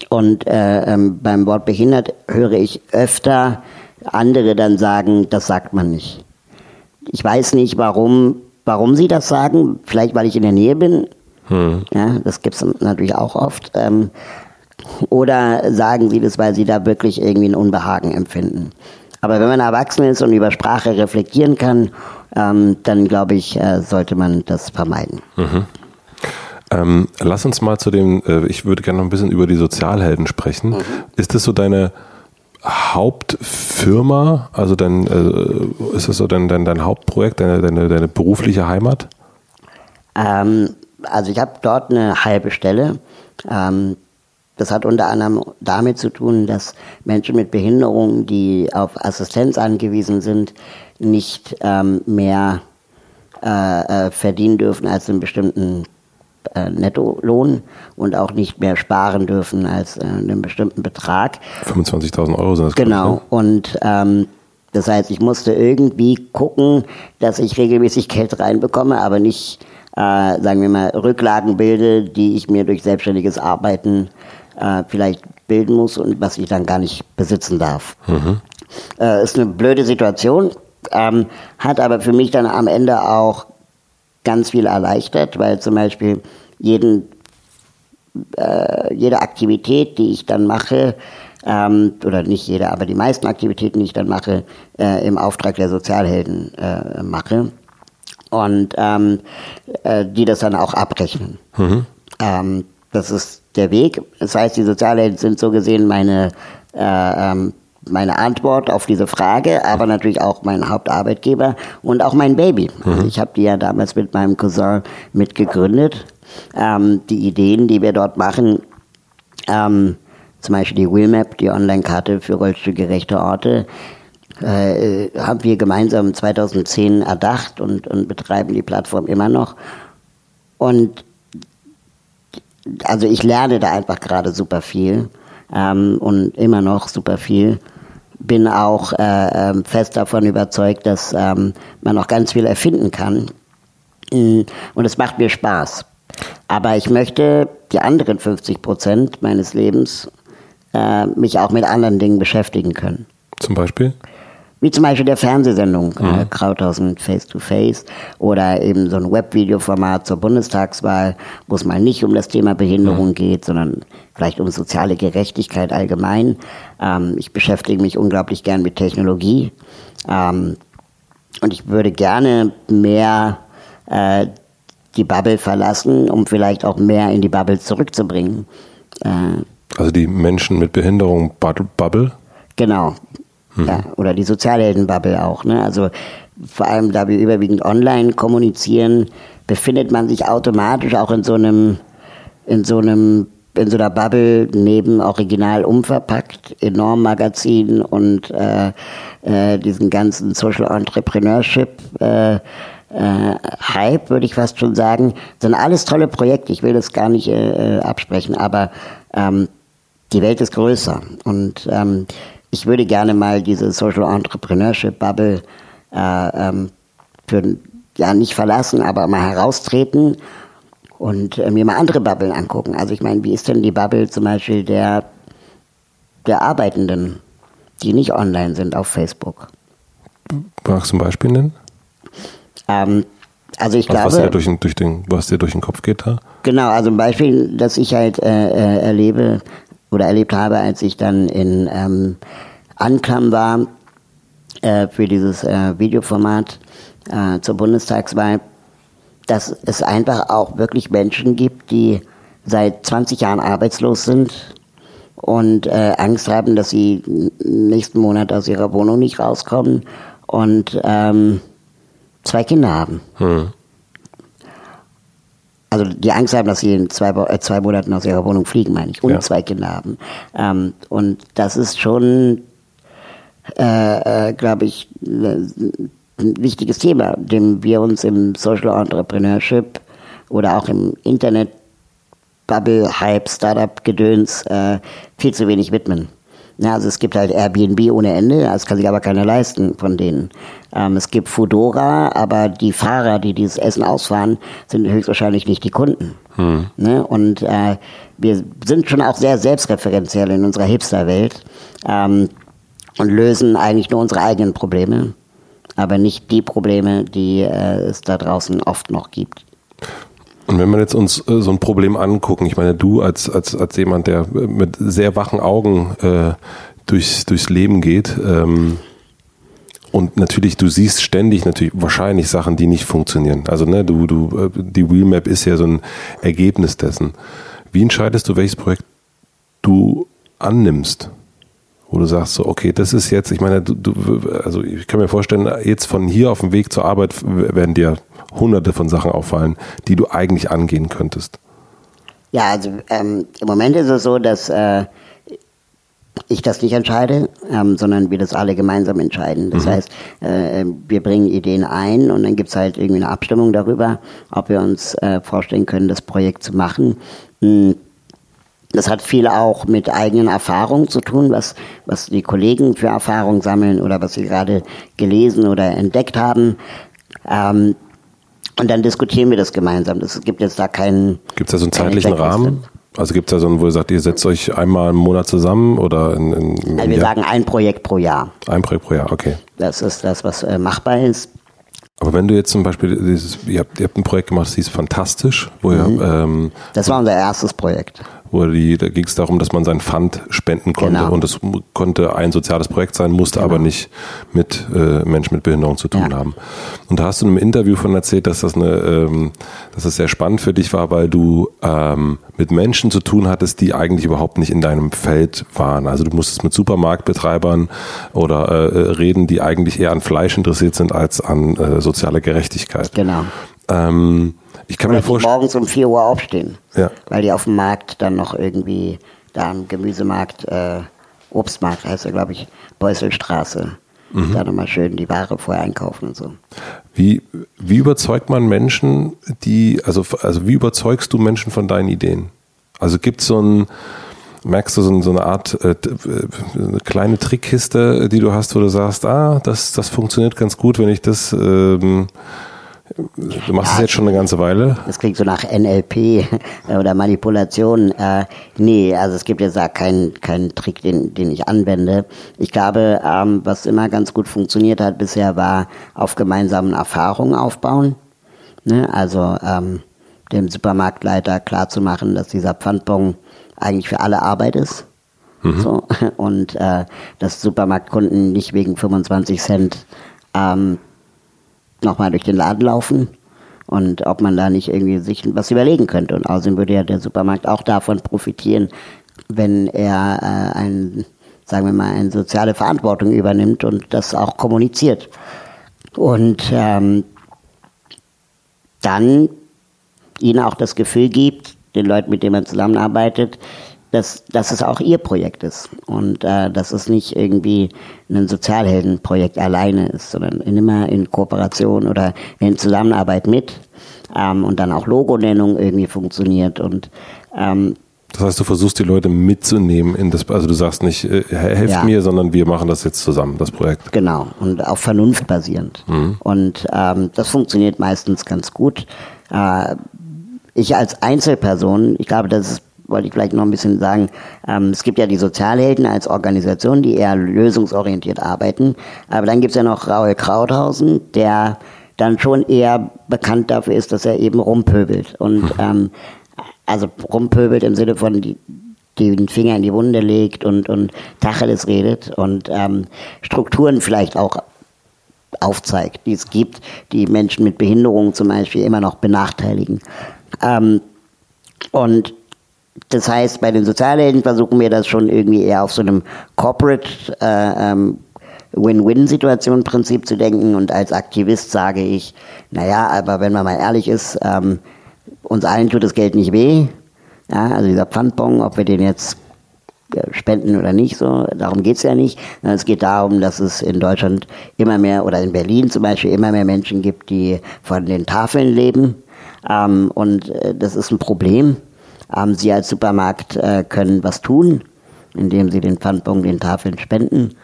und äh, ähm, beim Wort behindert höre ich öfter andere dann sagen, das sagt man nicht. Ich weiß nicht, warum, warum sie das sagen. Vielleicht, weil ich in der Nähe bin. Hm. Ja, das gibt es natürlich auch oft. Ähm, oder sagen sie das, weil sie da wirklich irgendwie ein Unbehagen empfinden. Aber wenn man erwachsen ist und über Sprache reflektieren kann, ähm, dann glaube ich, äh, sollte man das vermeiden. Mhm. Ähm, lass uns mal zu dem, äh, ich würde gerne noch ein bisschen über die Sozialhelden sprechen. Mhm. Ist das so deine Hauptfirma? Also dein, äh, ist das so dein, dein, dein Hauptprojekt, deine, deine, deine berufliche Heimat? Ähm, also ich habe dort eine halbe Stelle. Ähm, das hat unter anderem damit zu tun, dass Menschen mit Behinderungen, die auf Assistenz angewiesen sind, nicht ähm, mehr äh, äh, verdienen dürfen als einen bestimmten äh, Nettolohn und auch nicht mehr sparen dürfen als äh, einen bestimmten Betrag. 25.000 Euro sind das. Genau. Ne? Und ähm, das heißt, ich musste irgendwie gucken, dass ich regelmäßig Geld reinbekomme, aber nicht, äh, sagen wir mal, Rücklagen bilde, die ich mir durch selbstständiges Arbeiten äh, vielleicht bilden muss und was ich dann gar nicht besitzen darf. Mhm. Äh, ist eine blöde Situation, ähm, hat aber für mich dann am Ende auch ganz viel erleichtert, weil zum Beispiel jeden, äh, jede Aktivität, die ich dann mache, ähm, oder nicht jede, aber die meisten Aktivitäten, die ich dann mache, äh, im Auftrag der Sozialhelden äh, mache und ähm, äh, die das dann auch abrechnen. Mhm. Ähm, das ist der Weg. Das heißt, die Sozialhelden sind so gesehen meine äh, ähm, meine Antwort auf diese Frage, aber natürlich auch mein Hauptarbeitgeber und auch mein Baby. Mhm. Ich habe die ja damals mit meinem Cousin mitgegründet. Ähm, die Ideen, die wir dort machen, ähm, zum Beispiel die Wheelmap, die Online-Karte für rollstuhlgerechte Orte, äh, haben wir gemeinsam 2010 erdacht und, und betreiben die Plattform immer noch. Und also ich lerne da einfach gerade super viel ähm, und immer noch super viel bin auch äh, ähm, fest davon überzeugt, dass ähm, man noch ganz viel erfinden kann. Mm, und es macht mir Spaß. Aber ich möchte die anderen 50 Prozent meines Lebens äh, mich auch mit anderen Dingen beschäftigen können. Zum Beispiel? Wie zum Beispiel der Fernsehsendung mhm. äh, Krauthausen Face to Face oder eben so ein Webvideoformat zur Bundestagswahl, wo es mal nicht um das Thema Behinderung mhm. geht, sondern vielleicht um soziale Gerechtigkeit allgemein. Ähm, ich beschäftige mich unglaublich gern mit Technologie ähm, und ich würde gerne mehr äh, die Bubble verlassen, um vielleicht auch mehr in die Bubble zurückzubringen. Äh, also die Menschen mit Behinderung Bubble? Genau, Mhm. Ja, oder die Sozialheldenbubble auch. Ne? Also vor allem, da wir überwiegend online kommunizieren, befindet man sich automatisch auch in so einem, in so einem, in so einer Bubble neben Original umverpackt, enorm Magazin und äh, äh, diesen ganzen Social Entrepreneurship äh, äh, Hype, würde ich fast schon sagen. Das sind alles tolle Projekte, ich will das gar nicht äh, absprechen, aber ähm, die Welt ist größer und ähm, ich würde gerne mal diese Social Entrepreneurship Bubble äh, ähm, für, ja nicht verlassen, aber mal heraustreten und äh, mir mal andere Bubblen angucken. Also ich meine, wie ist denn die Bubble zum Beispiel der, der Arbeitenden, die nicht online sind auf Facebook? Magst du ein Beispiel nennen? Ähm, also ich was, glaube, was dir, durch den, durch den, was dir durch den Kopf geht da? Genau, also ein Beispiel, das ich halt äh, äh erlebe, oder erlebt habe, als ich dann in ähm, Anklam war äh, für dieses äh, Videoformat äh, zur Bundestagswahl, dass es einfach auch wirklich Menschen gibt, die seit 20 Jahren arbeitslos sind und äh, Angst haben, dass sie nächsten Monat aus ihrer Wohnung nicht rauskommen und ähm, zwei Kinder haben. Hm also die Angst haben, dass sie in zwei, äh, zwei Monaten aus ihrer Wohnung fliegen, meine ich, und ja. zwei Kinder haben. Ähm, und das ist schon, äh, äh, glaube ich, ein wichtiges Thema, dem wir uns im Social Entrepreneurship oder auch im Internet Bubble, Hype, Startup-Gedöns äh, viel zu wenig widmen. Ja, also es gibt halt Airbnb ohne Ende, das kann sich aber keiner leisten von denen. Ähm, es gibt Foodora, aber die Fahrer, die dieses Essen ausfahren, sind höchstwahrscheinlich nicht die Kunden. Hm. Ne? Und äh, wir sind schon auch sehr selbstreferenziell in unserer Hipster-Welt ähm, und lösen eigentlich nur unsere eigenen Probleme, aber nicht die Probleme, die äh, es da draußen oft noch gibt. Und wenn wir jetzt uns äh, so ein Problem angucken, ich meine, du als, als, als jemand, der mit sehr wachen Augen äh, durchs, durchs Leben geht, ähm, und natürlich, du siehst ständig natürlich wahrscheinlich Sachen, die nicht funktionieren. Also ne, du, du, äh, die Wheelmap ist ja so ein Ergebnis dessen. Wie entscheidest du, welches Projekt du annimmst? Wo du sagst so, okay, das ist jetzt, ich meine, du, du, also ich kann mir vorstellen, jetzt von hier auf dem Weg zur Arbeit werden dir hunderte von Sachen auffallen, die du eigentlich angehen könntest? Ja, also ähm, im Moment ist es so, dass äh, ich das nicht entscheide, ähm, sondern wir das alle gemeinsam entscheiden. Das mhm. heißt, äh, wir bringen Ideen ein und dann gibt es halt irgendwie eine Abstimmung darüber, ob wir uns äh, vorstellen können, das Projekt zu machen. Hm. Das hat viel auch mit eigenen Erfahrungen zu tun, was, was die Kollegen für Erfahrungen sammeln oder was sie gerade gelesen oder entdeckt haben. Ähm, und dann diskutieren wir das gemeinsam. Es gibt jetzt da keinen. Gibt es da so einen zeitlichen Rahmen? Also gibt es da so einen, wo ihr sagt, ihr setzt euch einmal im Monat zusammen oder in, in, also wir Jahr? sagen ein Projekt pro Jahr. Ein Projekt pro Jahr, okay. Das ist das, was äh, machbar ist. Aber wenn du jetzt zum Beispiel dieses, ihr habt, ihr habt ein Projekt gemacht, das hieß Fantastisch, wo mhm. ihr ähm, Das war unser erstes Projekt wo die, da ging es darum, dass man sein Pfand spenden konnte genau. und es konnte ein soziales Projekt sein, musste genau. aber nicht mit äh, Menschen mit Behinderung zu tun ja. haben. Und da hast du in einem Interview von erzählt, dass das eine, ähm, dass das sehr spannend für dich war, weil du ähm, mit Menschen zu tun hattest, die eigentlich überhaupt nicht in deinem Feld waren. Also du musstest mit Supermarktbetreibern oder äh, reden, die eigentlich eher an Fleisch interessiert sind als an äh, soziale Gerechtigkeit. Genau. Ähm, ich kann Oder mir vorstellen. morgens um 4 Uhr aufstehen. Ja. Weil die auf dem Markt dann noch irgendwie, da am Gemüsemarkt, äh, Obstmarkt heißt er, glaube ich, Beuselstraße. Mhm. Da nochmal schön die Ware vorher einkaufen und so. Wie, wie überzeugt man Menschen, die, also, also wie überzeugst du Menschen von deinen Ideen? Also gibt es so ein, Merkst du so, so eine Art äh, eine kleine Trickkiste, die du hast, wo du sagst, ah, das, das funktioniert ganz gut, wenn ich das ähm, Du machst es jetzt schon eine ganze Weile. Das klingt so nach NLP *laughs* oder Manipulation. Äh, nee, also es gibt jetzt da keinen keinen Trick, den, den ich anwende. Ich glaube, ähm, was immer ganz gut funktioniert hat bisher, war auf gemeinsamen Erfahrungen aufbauen. Ne? Also ähm, dem Supermarktleiter klarzumachen, dass dieser Pfandbon eigentlich für alle Arbeit ist. Mhm. So, *laughs* und äh, dass Supermarktkunden nicht wegen 25 Cent ähm, nochmal durch den Laden laufen und ob man da nicht irgendwie sich was überlegen könnte. Und außerdem würde ja der Supermarkt auch davon profitieren, wenn er äh, ein, sagen wir mal, eine soziale Verantwortung übernimmt und das auch kommuniziert. Und ähm, dann ihnen auch das Gefühl gibt, den Leuten, mit denen man zusammenarbeitet, dass, dass es auch ihr Projekt ist und äh, dass es nicht irgendwie ein Sozialheldenprojekt alleine ist, sondern immer in Kooperation oder in Zusammenarbeit mit ähm, und dann auch Logonennung irgendwie funktioniert und ähm, das heißt, du versuchst die Leute mitzunehmen in das, also du sagst nicht, äh, helft ja. mir, sondern wir machen das jetzt zusammen, das Projekt. Genau, und auf Vernunft basierend. Mhm. Und ähm, das funktioniert meistens ganz gut. Äh, ich als Einzelperson, ich glaube, das ist wollte ich vielleicht noch ein bisschen sagen, ähm, es gibt ja die Sozialhelden als Organisation, die eher lösungsorientiert arbeiten. Aber dann gibt es ja noch Raul Krauthausen, der dann schon eher bekannt dafür ist, dass er eben rumpöbelt. Und ähm, also rumpöbelt im Sinne von die, den Finger in die Wunde legt und, und Tacheles redet und ähm, Strukturen vielleicht auch aufzeigt, die es gibt, die Menschen mit Behinderungen zum Beispiel immer noch benachteiligen. Ähm, und das heißt, bei den Sozialhelden versuchen wir das schon irgendwie eher auf so einem Corporate äh, ähm, Win-Win-Situation-Prinzip zu denken. Und als Aktivist sage ich, naja, aber wenn man mal ehrlich ist, ähm, uns allen tut das Geld nicht weh. Ja, also dieser Pfandbon, ob wir den jetzt äh, spenden oder nicht, so, darum geht's ja nicht. Es geht darum, dass es in Deutschland immer mehr oder in Berlin zum Beispiel immer mehr Menschen gibt, die von den Tafeln leben. Ähm, und äh, das ist ein Problem. Ähm, Sie als Supermarkt äh, können was tun, indem Sie den Pfandbon den Tafeln spenden.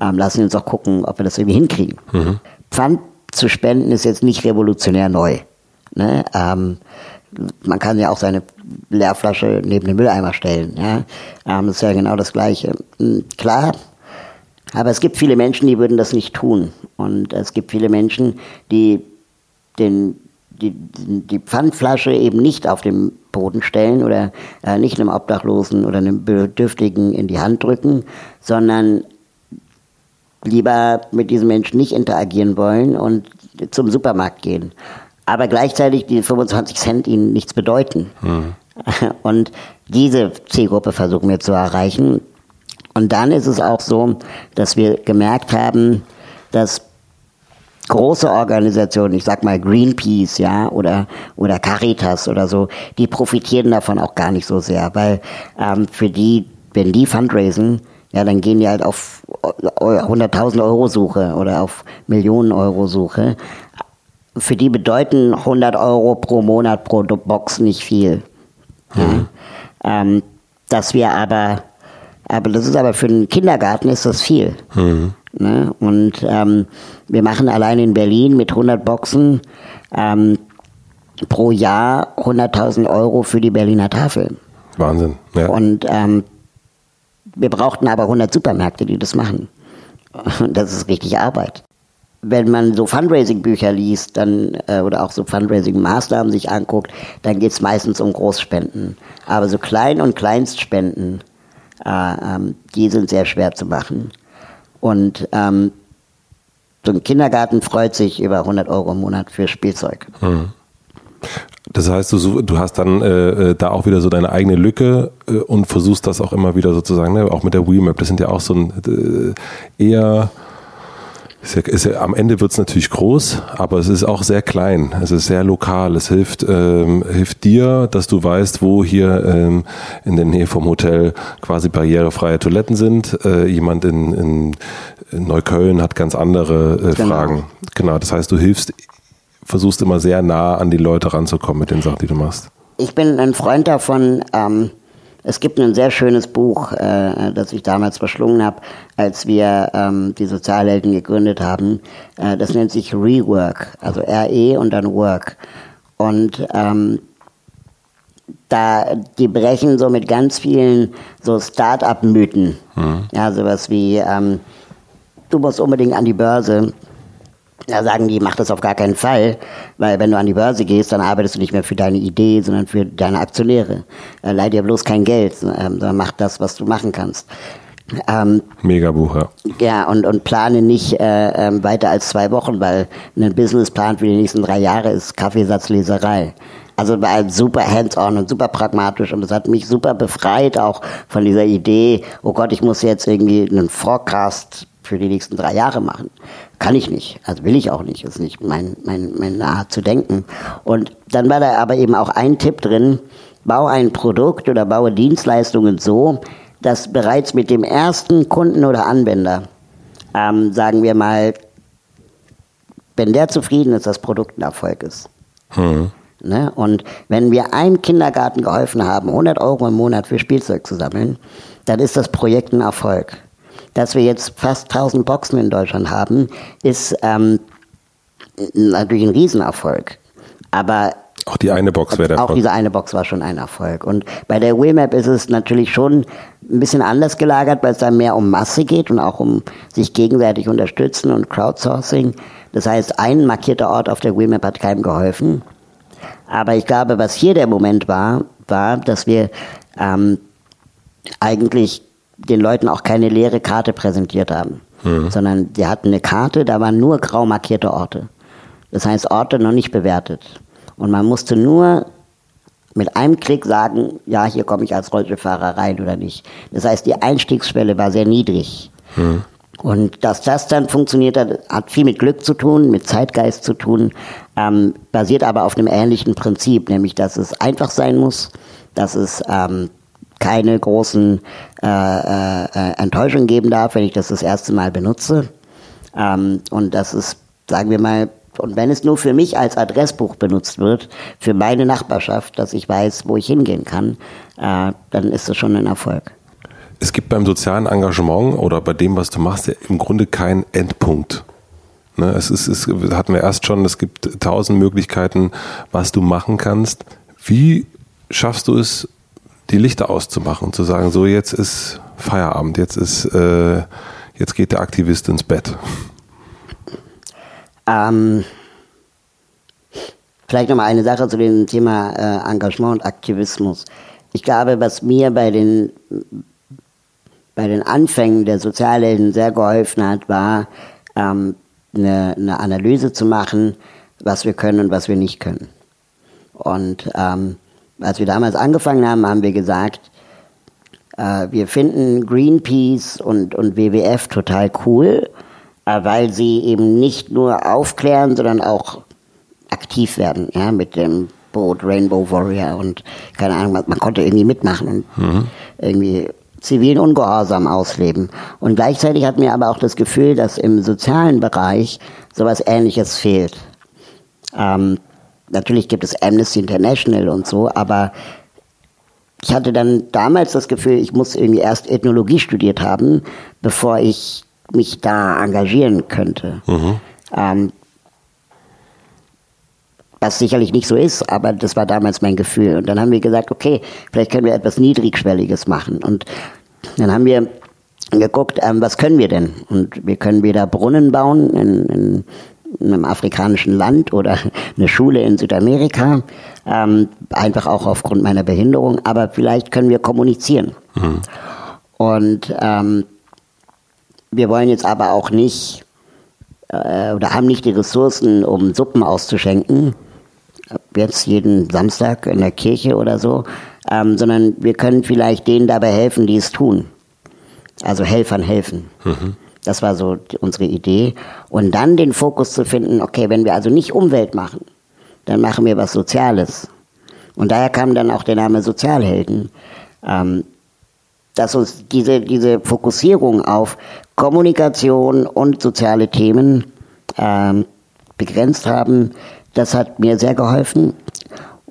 Ähm, lassen Sie uns auch gucken, ob wir das irgendwie hinkriegen. Mhm. Pfand zu spenden ist jetzt nicht revolutionär neu. Ne? Ähm, man kann ja auch seine Leerflasche neben den Mülleimer stellen. Ja? Ähm, das ist ja genau das Gleiche. Hm, klar, aber es gibt viele Menschen, die würden das nicht tun. Und es gibt viele Menschen, die den die, die Pfandflasche eben nicht auf dem Boden stellen oder äh, nicht einem Obdachlosen oder einem Bedürftigen in die Hand drücken, sondern lieber mit diesen Menschen nicht interagieren wollen und zum Supermarkt gehen. Aber gleichzeitig die 25 Cent ihnen nichts bedeuten. Mhm. *laughs* Und diese Zielgruppe versuchen wir zu erreichen. Und dann ist es auch so, dass wir gemerkt haben, dass große Organisationen, ich sag mal Greenpeace, ja, oder, oder Caritas oder so, die profitieren davon auch gar nicht so sehr, weil ähm, für die, wenn die fundraisen, ja, dann gehen die halt auf 100.000 Euro Suche oder auf Millionen Euro Suche. Für die bedeuten 100 Euro pro Monat pro Box nicht viel. Mhm. Ja. Ähm, dass wir aber, aber das ist aber für einen Kindergarten ist das viel. Mhm. Ne? Und ähm, wir machen allein in Berlin mit 100 Boxen ähm, pro Jahr 100.000 Euro für die Berliner Tafel. Wahnsinn. Ja. Und ähm, wir brauchten aber 100 Supermärkte, die das machen. Und *laughs* das ist richtig Arbeit. Wenn man so Fundraising-Bücher liest dann, äh, oder auch so Fundraising-Maßnahmen sich anguckt, dann geht es meistens um Großspenden. Aber so Klein- und Kleinstspenden, äh, ähm, die sind sehr schwer zu machen. Und ähm, so ein Kindergarten freut sich über 100 Euro im Monat für Spielzeug. Mhm. Das heißt, du, du hast dann äh, äh, da auch wieder so deine eigene Lücke äh, und versuchst das auch immer wieder sozusagen, ne? auch mit der Wii-Map. Das sind ja auch so ein äh, eher ja, am Ende wird es natürlich groß, aber es ist auch sehr klein. Es ist sehr lokal. Es hilft, ähm, hilft dir, dass du weißt, wo hier ähm, in der Nähe vom Hotel quasi barrierefreie Toiletten sind. Äh, jemand in, in, in, Neukölln hat ganz andere äh, genau. Fragen. Genau, das heißt, du hilfst, versuchst immer sehr nah an die Leute ranzukommen mit den Sachen, die du machst. Ich bin ein Freund davon, ähm, Es gibt ein sehr schönes Buch, äh, das ich damals verschlungen habe, als wir ähm, die Sozialhelden gegründet haben. Äh, das nennt sich Rework, also R-E und dann Work. Und ähm, da die brechen so mit ganz vielen so Start-up-Mythen. Mhm. Ja, sowas wie ähm, du musst unbedingt an die Börse. Da sagen die, mach das auf gar keinen Fall, weil wenn du an die Börse gehst, dann arbeitest du nicht mehr für deine Idee, sondern für deine Aktionäre. Äh, leih dir bloß kein Geld, ähm, sondern mach das, was du machen kannst. Ähm, Mega Buch, ja. Und, und plane nicht äh, äh, weiter als zwei Wochen, weil ein Businessplan für die nächsten drei Jahre ist Kaffeesatzleserei. Also war super hands-on und super pragmatisch und das hat mich super befreit auch von dieser Idee, oh Gott, ich muss jetzt irgendwie einen Forecast für die nächsten drei Jahre machen. Kann ich nicht, also will ich auch nicht, ist nicht mein, mein, meine Art zu denken. Und dann war da aber eben auch ein Tipp drin, bau ein Produkt oder baue Dienstleistungen so, dass bereits mit dem ersten Kunden oder Anwender, ähm, sagen wir mal, wenn der zufrieden ist, das Produkt ein Erfolg ist. Hm. Ne? Und wenn wir einem Kindergarten geholfen haben, 100 Euro im Monat für Spielzeug zu sammeln, dann ist das Projekt ein Erfolg. Dass wir jetzt fast 1000 Boxen in Deutschland haben, ist ähm, natürlich ein Riesenerfolg. Aber auch die eine Box wäre der Auch diese eine Box war schon ein Erfolg. Und bei der Wimap ist es natürlich schon ein bisschen anders gelagert, weil es da mehr um Masse geht und auch um sich gegenseitig unterstützen und Crowdsourcing. Das heißt, ein markierter Ort auf der Wimap hat keinem geholfen. Aber ich glaube, was hier der Moment war, war, dass wir ähm, eigentlich den Leuten auch keine leere Karte präsentiert haben, mhm. sondern die hatten eine Karte, da waren nur grau markierte Orte. Das heißt, Orte noch nicht bewertet. Und man musste nur mit einem Klick sagen, ja, hier komme ich als Rollstuhlfahrer rein oder nicht. Das heißt, die Einstiegsschwelle war sehr niedrig. Mhm. Und dass das dann funktioniert hat, hat viel mit Glück zu tun, mit Zeitgeist zu tun, ähm, basiert aber auf einem ähnlichen Prinzip, nämlich dass es einfach sein muss, dass es ähm, keine großen äh, äh, Enttäuschungen geben darf, wenn ich das das erste Mal benutze. Ähm, und dass es, sagen wir mal, und wenn es nur für mich als Adressbuch benutzt wird, für meine Nachbarschaft, dass ich weiß, wo ich hingehen kann, äh, dann ist das schon ein Erfolg es gibt beim sozialen Engagement oder bei dem, was du machst, im Grunde keinen Endpunkt. Ne, es ist, es hatten wir erst schon, es gibt tausend Möglichkeiten, was du machen kannst. Wie schaffst du es, die Lichter auszumachen und zu sagen, so jetzt ist Feierabend, jetzt ist, äh, jetzt geht der Aktivist ins Bett? Ähm, vielleicht nochmal eine Sache zu dem Thema äh, Engagement und Aktivismus. Ich glaube, was mir bei den bei den Anfängen der Sozialhelden sehr geholfen hat, war ähm, eine, eine, Analyse zu machen, was wir können und was wir nicht können. Und ähm, als wir damals angefangen haben, haben wir gesagt, äh, wir finden Greenpeace und, und WWF total cool, äh, weil sie eben nicht nur aufklären, sondern auch aktiv werden, ja, mit dem Boot Rainbow Warrior und keine Ahnung, man konnte irgendwie mitmachen und mhm. irgendwie zivilen Ungehorsam ausleben. Und gleichzeitig hat mir aber auch das Gefühl, dass im sozialen Bereich sowas Ähnliches fehlt. Ähm, natürlich gibt es Amnesty International und so, aber ich hatte dann damals das Gefühl, ich muss irgendwie erst Ethnologie studiert haben, bevor ich mich da engagieren könnte. Mhm. Ähm, was sicherlich nicht so ist, aber das war damals mein Gefühl. Und dann haben wir gesagt, okay, vielleicht können wir etwas Niedrigschwelliges machen. Und dann haben wir geguckt, ähm, was können wir denn? Und wir können weder Brunnen bauen in, in einem afrikanischen Land oder *laughs* eine Schule in Südamerika, ähm, einfach auch aufgrund meiner Behinderung, aber vielleicht können wir kommunizieren. Mhm. Und ähm, wir wollen jetzt aber auch nicht äh, oder haben nicht die Ressourcen, um Suppen auszuschenken, jetzt jeden Samstag in der Kirche oder so, ähm, sondern wir können vielleicht denen dabei helfen, die es tun. Also Helfern helfen. Mhm. Das war so unsere Idee. Und dann den Fokus zu finden, okay, wenn wir also nicht Umwelt machen, dann machen wir was Soziales. Und daher kam dann auch der Name Sozialhelden. Ähm, dass uns diese, diese Fokussierung auf Kommunikation und soziale Themen ähm, begrenzt haben, das hat mir sehr geholfen.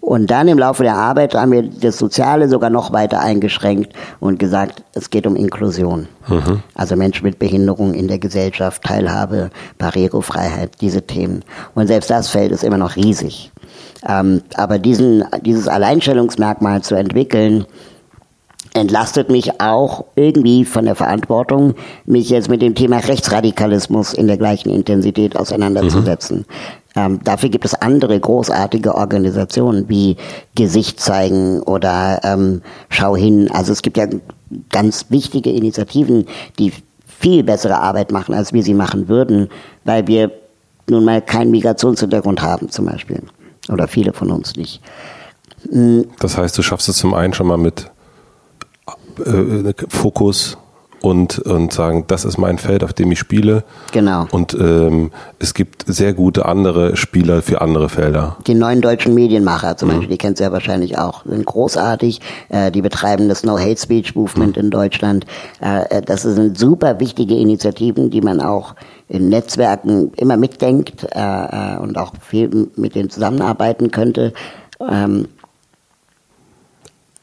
Und dann im Laufe der Arbeit haben wir das Soziale sogar noch weiter eingeschränkt und gesagt, es geht um Inklusion. Mhm. Also Menschen mit Behinderung in der Gesellschaft, Teilhabe, Barrierefreiheit, diese Themen. Und selbst das Feld ist immer noch riesig. Ähm, aber diesen, dieses Alleinstellungsmerkmal zu entwickeln, entlastet mich auch irgendwie von der Verantwortung, mich jetzt mit dem Thema Rechtsradikalismus in der gleichen Intensität auseinanderzusetzen. Mhm. Ähm, dafür gibt es andere großartige Organisationen wie Gesicht zeigen oder ähm, Schau hin. Also es gibt ja ganz wichtige Initiativen, die viel bessere Arbeit machen, als wir sie machen würden, weil wir nun mal keinen Migrationshintergrund haben zum Beispiel. Oder viele von uns nicht. Das heißt, du schaffst es zum einen schon mal mit äh, Fokus und, und sagen, das ist mein Feld, auf dem ich spiele. Genau. Und ähm, es gibt sehr gute andere Spieler für andere Felder. Die neuen deutschen Medienmacher zum mhm. Beispiel, die kennt ihr ja wahrscheinlich auch, sind großartig. Äh, die betreiben das No Hate Speech Movement mhm. in Deutschland. Äh, das sind super wichtige Initiativen, die man auch in Netzwerken immer mitdenkt äh, äh und auch viel mit denen zusammenarbeiten könnte. Ähm,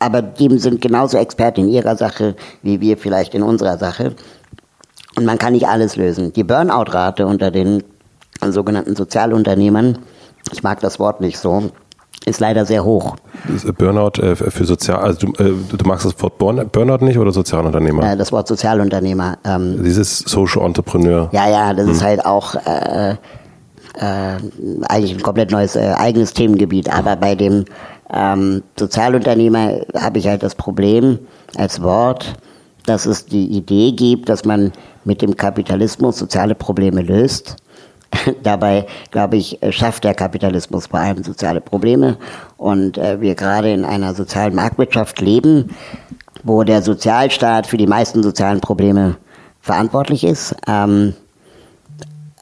aber die sind genauso Experten in ihrer Sache wie wir vielleicht in unserer Sache. Und man kann nicht alles lösen. Die Burnout-Rate unter den sogenannten Sozialunternehmern, ich mag das Wort nicht so, ist leider sehr hoch. Burnout äh, für Sozial, also du, äh, du, magst das Wort Burnout nicht oder Sozialunternehmer? Äh, das Wort Sozialunternehmer. Ähm, Dieses Social Entrepreneur. Ja, ja, das hm. ist halt auch äh, eigentlich ein komplett neues eigenes Themengebiet. Aber bei dem ähm, Sozialunternehmer habe ich halt das Problem als Wort, dass es die Idee gibt, dass man mit dem Kapitalismus soziale Probleme löst. *laughs* Dabei, glaube ich, schafft der Kapitalismus vor allem soziale Probleme. Und äh, wir gerade in einer sozialen Marktwirtschaft leben, wo der Sozialstaat für die meisten sozialen Probleme verantwortlich ist. Ähm,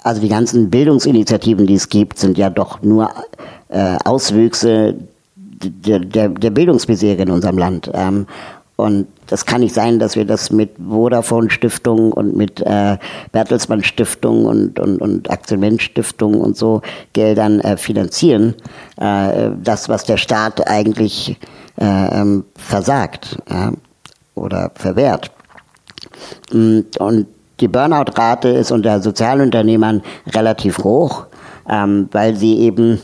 also die ganzen Bildungsinitiativen, die es gibt, sind ja doch nur äh, Auswüchse der, der, Bildungsmisere in unserem Land. Ähm, und das kann nicht sein, dass wir das mit Vodafone Stiftung und mit äh, Bertelsmann Stiftung und, und, und Aktionment Stiftung und so Geldern äh, finanzieren. Äh, das, was der Staat eigentlich äh, ähm, versagt oder verwehrt. Und, und die Burnout-Rate ist unter Sozialunternehmern relativ hoch, ähm, weil sie eben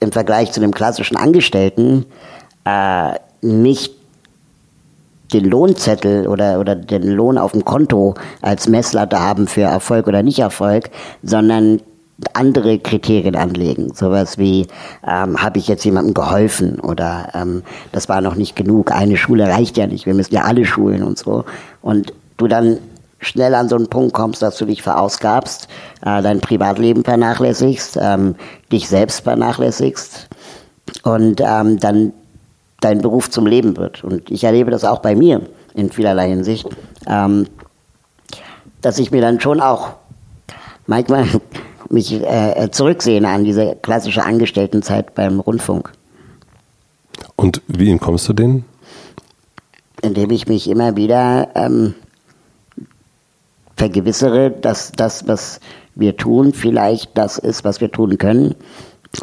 im Vergleich zu dem klassischen Angestellten äh, nicht den Lohnzettel oder, oder den Lohn auf dem Konto als Messlatte haben für Erfolg oder Nicht-Erfolg, sondern andere Kriterien anlegen. Sowas wie, ähm, habe ich jetzt jemandem geholfen oder ähm, das war noch nicht genug, eine Schule reicht ja nicht, wir müssen ja alle schulen und so. Und du dann schnell an so einen Punkt kommst, dass du dich verausgabst, äh, dein Privatleben vernachlässigst, ähm, dich selbst vernachlässigst und ähm, dann dein Beruf zum Leben wird. Und ich erlebe das auch bei mir in vielerlei Hinsicht, ähm, dass ich mir dann schon auch manchmal *laughs* mich äh, zurücksehne an diese klassische Angestelltenzeit beim Rundfunk. Und wie kommst du denen? Indem ich mich immer wieder ähm, vergewissere, dass das, was wir tun, vielleicht das ist, was wir tun können.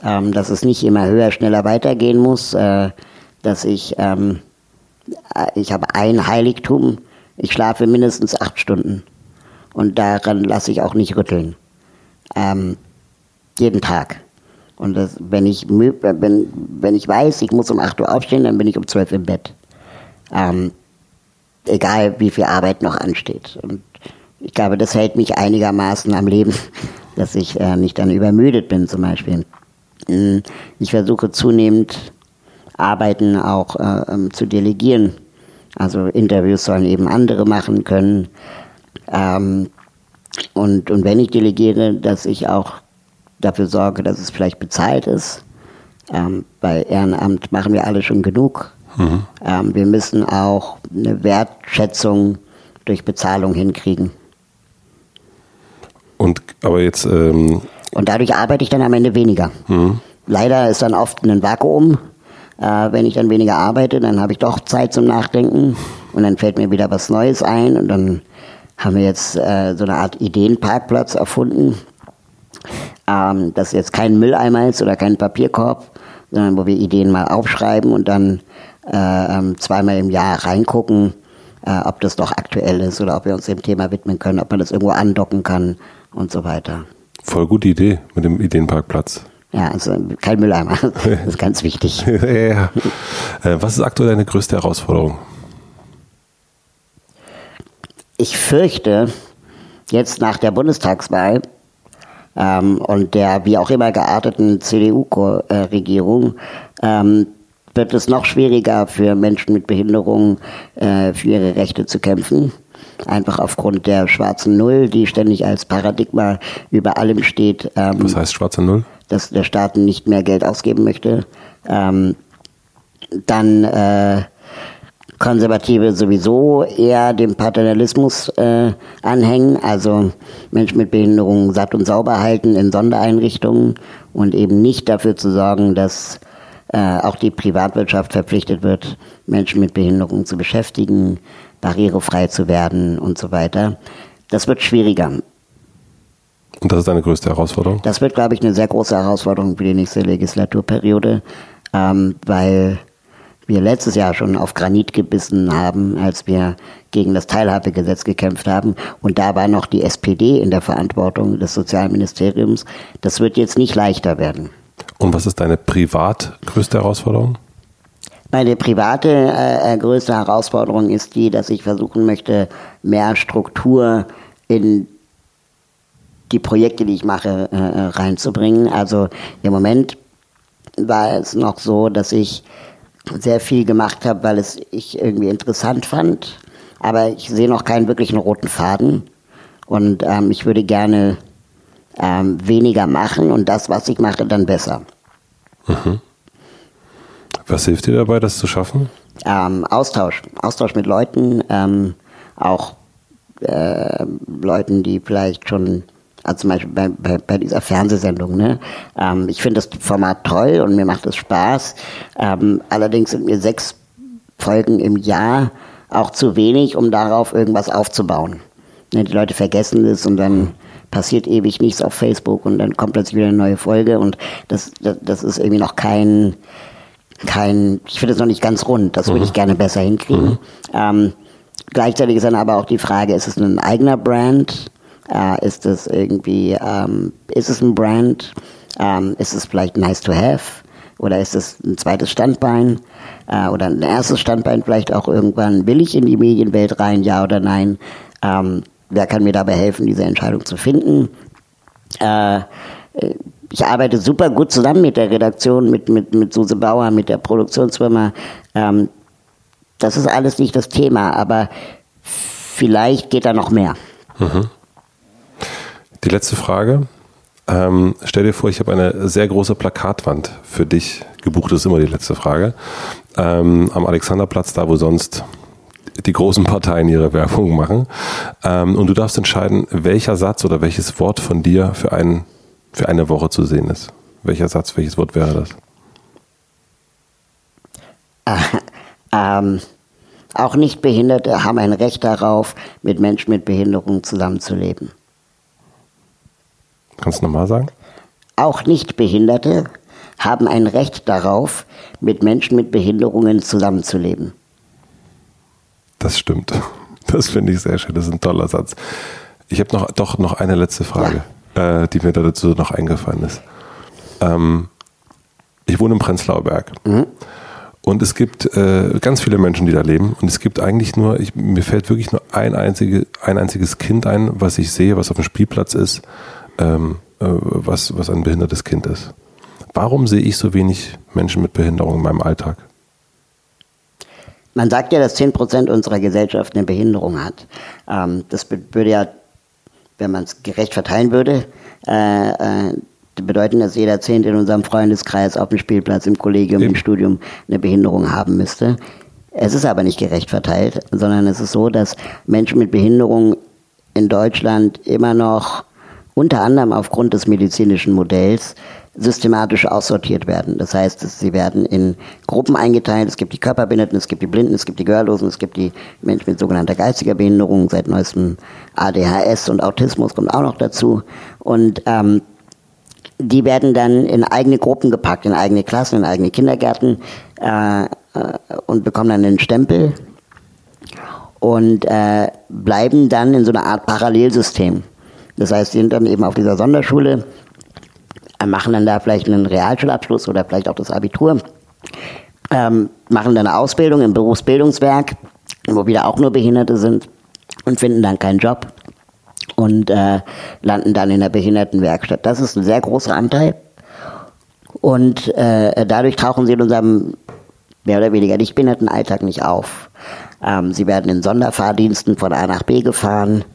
Ähm, dass es nicht immer höher, schneller weitergehen muss. Äh, dass ich, ähm, äh, ich habe ein Heiligtum, ich schlafe mindestens acht Stunden. Und daran lasse ich auch nicht rütteln. Ähm, jeden Tag. Und das, wenn, ich, wenn, wenn ich weiß, ich muss um 8 Uhr aufstehen, dann bin ich um 12 im Bett. Ähm, egal wie viel Arbeit noch ansteht. Und ich glaube, das hält mich einigermaßen am Leben, *laughs* dass ich äh, nicht dann übermüdet bin zum Beispiel. Hm, ich versuche zunehmend Arbeiten auch äh, ähm, zu delegieren. Also Interviews sollen eben andere machen können. Ähm, und, und wenn ich delegiere, dass ich auch dafür sorge, dass es vielleicht bezahlt ist. Ähm, bei Ehrenamt machen wir alle schon genug. Mhm. Ähm, wir müssen auch eine Wertschätzung durch Bezahlung hinkriegen. Und aber jetzt. Ähm und dadurch arbeite ich dann am Ende weniger. Mhm. Leider ist dann oft ein Vakuum. Äh, wenn ich dann weniger arbeite, dann habe ich doch Zeit zum Nachdenken und dann fällt mir wieder was Neues ein und dann haben wir jetzt äh, so eine Art Ideenparkplatz erfunden. Ähm, das jetzt kein Mülleimer ist oder kein Papierkorb, sondern wo wir Ideen mal aufschreiben und dann äh, ähm, zweimal im Jahr reingucken, äh, ob das doch aktuell ist oder ob wir uns dem Thema widmen können, ob man das irgendwo andocken kann und so weiter. Voll gute Idee mit dem Ideenparkplatz. Ja, also kein Mülleimer. *laughs* Das ist ganz wichtig. *laughs* ja, ja. Äh, was ist aktuell deine größte Herausforderung? Ich fürchte, jetzt nach der Bundestagswahl ähm, und der wie auch immer gearteten CDU-Regierung ähm, wird es noch schwieriger für Menschen mit Behinderung äh, für ihre Rechte zu kämpfen. Einfach aufgrund der schwarzen Null, die ständig als Paradigma über allem steht. Ähm, Was heißt schwarze Null? Dass der Staat nicht mehr Geld ausgeben möchte. Ähm, dann äh, Konservative sowieso eher dem Paternalismus äh, anhängen, also Menschen mit Behinderungen satt und sauber halten in Sondereinrichtungen und eben nicht dafür zu sorgen, dass äh, auch die Privatwirtschaft verpflichtet wird, Menschen mit Behinderungen zu beschäftigen, barrierefrei zu werden und so weiter. Das wird schwieriger. Und das ist deine größte Herausforderung? Das wird, glaube ich, eine sehr große Herausforderung für die nächste Legislaturperiode, ähm, weil wir letztes Jahr schon auf Granit gebissen haben, als wir gegen das Teilhabegesetz gekämpft haben. Und da war noch die SPD in der Verantwortung des Sozialministeriums. Das wird jetzt nicht leichter werden. Und was ist deine privat größte Herausforderung? Meine private äh, äh größte Herausforderung ist die, dass ich versuchen möchte, mehr Struktur in die Projekte, die ich mache, äh, äh reinzubringen. Also im Moment war es noch so, dass ich sehr viel gemacht habe, weil es ich irgendwie interessant fand. Aber ich sehe noch keinen wirklichen roten Faden. Und ähm, ich würde gerne ähm, weniger machen und das, was ich mache, dann besser. Mhm. Was hilft dir dabei, das zu schaffen? Ähm, Austausch. Austausch mit Leuten, ähm, auch äh, Leuten, die vielleicht schon also zum Beispiel bei, bei, bei dieser Fernsehsendung. Ne? Ähm, ich finde das Format toll und mir macht es Spaß. Ähm, allerdings sind mir sechs Folgen im Jahr auch zu wenig, um darauf irgendwas aufzubauen. Ne, die Leute vergessen es und dann passiert ewig nichts auf Facebook und dann kommt plötzlich wieder eine neue Folge und das, das, das ist irgendwie noch kein, kein, ich finde es noch nicht ganz rund, das würde mhm. ich gerne besser hinkriegen. Mhm. Ähm, gleichzeitig ist dann aber auch die Frage, ist es ein eigener Brand? Äh, ist es irgendwie, ähm, ist es ein Brand? Ähm, ist es vielleicht nice to have? Oder ist es ein zweites Standbein? Äh, oder ein erstes Standbein vielleicht auch irgendwann? Will ich in die Medienwelt rein, ja oder nein? Ähm, wer kann mir dabei helfen, diese Entscheidung zu finden? Äh, ich arbeite super gut zusammen mit der Redaktion, mit, mit, mit Suse Bauer, mit der Produktionsfirma. Ähm, das ist alles nicht das Thema, aber vielleicht geht da noch mehr. Mhm. Die letzte Frage. Ähm, stell dir vor, ich habe eine sehr große Plakatwand für dich gebucht, ist immer die letzte Frage. Ähm, am Alexanderplatz, da wo sonst die großen Parteien ihre Werbung machen. Ähm, und du darfst entscheiden, welcher Satz oder welches Wort von dir für, ein, für eine Woche zu sehen ist. Welcher Satz, welches Wort wäre das? Äh, *laughs* ähm, auch Nichtbehinderte haben ein Recht darauf, mit Menschen mit Behinderung zusammenzuleben. Kannst du nochmal sagen? Auch Nichtbehinderte haben ein Recht darauf, mit Menschen mit Behinderungen zusammenzuleben. Das stimmt. *laughs* Das finde ich sehr schön. Das ist ein toller Satz. Ich habe noch, doch noch eine letzte Frage, ja. äh, die mir dazu noch eingefallen ist. Ähm, ich wohne im Prenzlauer Berg. Mhm. Und es gibt äh, ganz viele Menschen, die da leben. Und es gibt eigentlich nur, ich, mir fällt wirklich nur ein, einzige, ein einziges Kind ein, was ich sehe, was auf dem Spielplatz ist, ähm, äh, was, was ein behindertes Kind ist. Warum sehe ich so wenig Menschen mit Behinderung in meinem Alltag? Man sagt ja, dass 10 Prozent unserer Gesellschaft eine Behinderung hat. Ähm, das würde ja, wenn man es gerecht verteilen würde, äh, äh, bedeuten, dass jeder Zehnte in unserem Freundeskreis auf dem Spielplatz, im Kollegium, Eben. im Studium eine Behinderung haben müsste. Es ist aber nicht gerecht verteilt, sondern es ist so, dass Menschen mit Behinderung in Deutschland immer noch unter anderem aufgrund des medizinischen Modells systematisch aussortiert werden. Das heißt, sie werden in Gruppen eingeteilt. Es gibt die Körperbehinderten, es gibt die Blinden, es gibt die Gehörlosen, es gibt die Menschen mit sogenannter geistiger Behinderung, seit neuestem ADHS und Autismus kommt auch noch dazu. Und ähm, die werden dann in eigene Gruppen gepackt, in eigene Klassen, in eigene Kindergärten äh, äh, und bekommen dann einen Stempel und äh, bleiben dann in so einer Art Parallelsystem. Das heißt, sie sind dann eben auf dieser Sonderschule, machen dann da vielleicht einen Realschulabschluss oder vielleicht auch das Abitur, ähm, machen dann eine Ausbildung im Berufsbildungswerk, wo wieder auch nur Behinderte sind und finden dann keinen Job und äh, landen dann in der Behindertenwerkstatt. Das ist ein sehr großer Anteil. Und äh, dadurch tauchen sie in unserem mehr oder weniger nicht Behindertenalltag nicht auf. Ähm, sie werden in Sonderfahrdiensten von A nach B gefahren,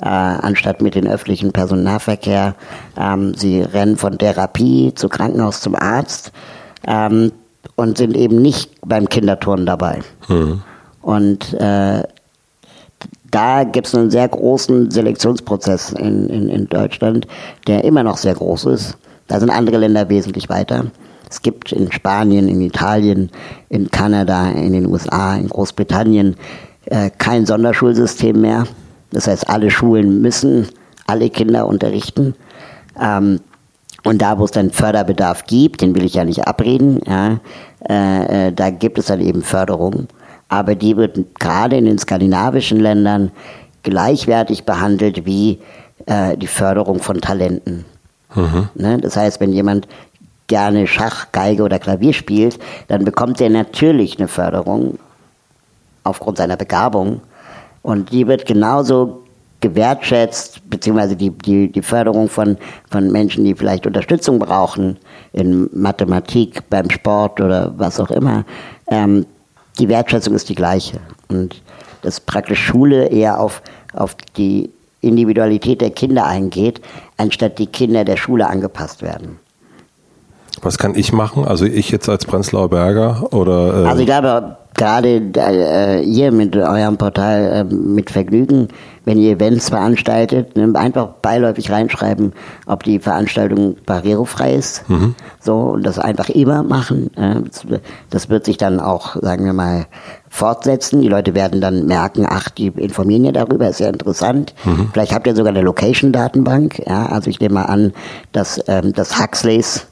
äh, anstatt mit dem öffentlichen Personennahverkehr. Ähm, sie rennen von Therapie zu Krankenhaus zum Arzt ähm, und sind eben nicht beim Kinderturnen dabei. Mhm. Und äh, da gibt es einen sehr großen Selektionsprozess in, in, in Deutschland, der immer noch sehr groß ist. Da sind andere Länder wesentlich weiter. Es gibt in Spanien, in Italien, in Kanada, in den USA, in Großbritannien äh, kein Sonderschulsystem mehr. Das heißt, alle Schulen müssen alle Kinder unterrichten. Ähm, und da, wo es dann Förderbedarf gibt, den will ich ja nicht abreden, ja, äh, äh, da gibt es dann eben Förderung. Aber die wird gerade in den skandinavischen Ländern gleichwertig behandelt wie äh, die Förderung von Talenten. Mhm. Ne? Das heißt, wenn jemand gerne Schach, Geige oder Klavier spielt, dann bekommt er natürlich eine Förderung aufgrund seiner Begabung. Und die wird genauso gewertschätzt, beziehungsweise die, die, die Förderung von, von Menschen, die vielleicht Unterstützung brauchen, in Mathematik, beim Sport oder was auch immer. Ähm, die Wertschätzung ist die gleiche. Und dass praktisch Schule eher auf, auf die Individualität der Kinder eingeht, anstatt die Kinder der Schule angepasst werden. Was kann ich machen? Also ich jetzt als Prenzlauer Berger oder? Äh also ich glaube gerade äh, ihr mit eurem Portal äh, mit Vergnügen, wenn ihr Events veranstaltet, ne, einfach beiläufig reinschreiben, ob die Veranstaltung barrierefrei ist. Mhm. So und das einfach immer machen. Äh, das wird sich dann auch, sagen wir mal, fortsetzen. Die Leute werden dann merken, ach, die informieren ja darüber, ist ja interessant. Mhm. Vielleicht habt ihr sogar eine Location-Datenbank. Ja, also ich nehme mal an, dass ähm, das Huxleys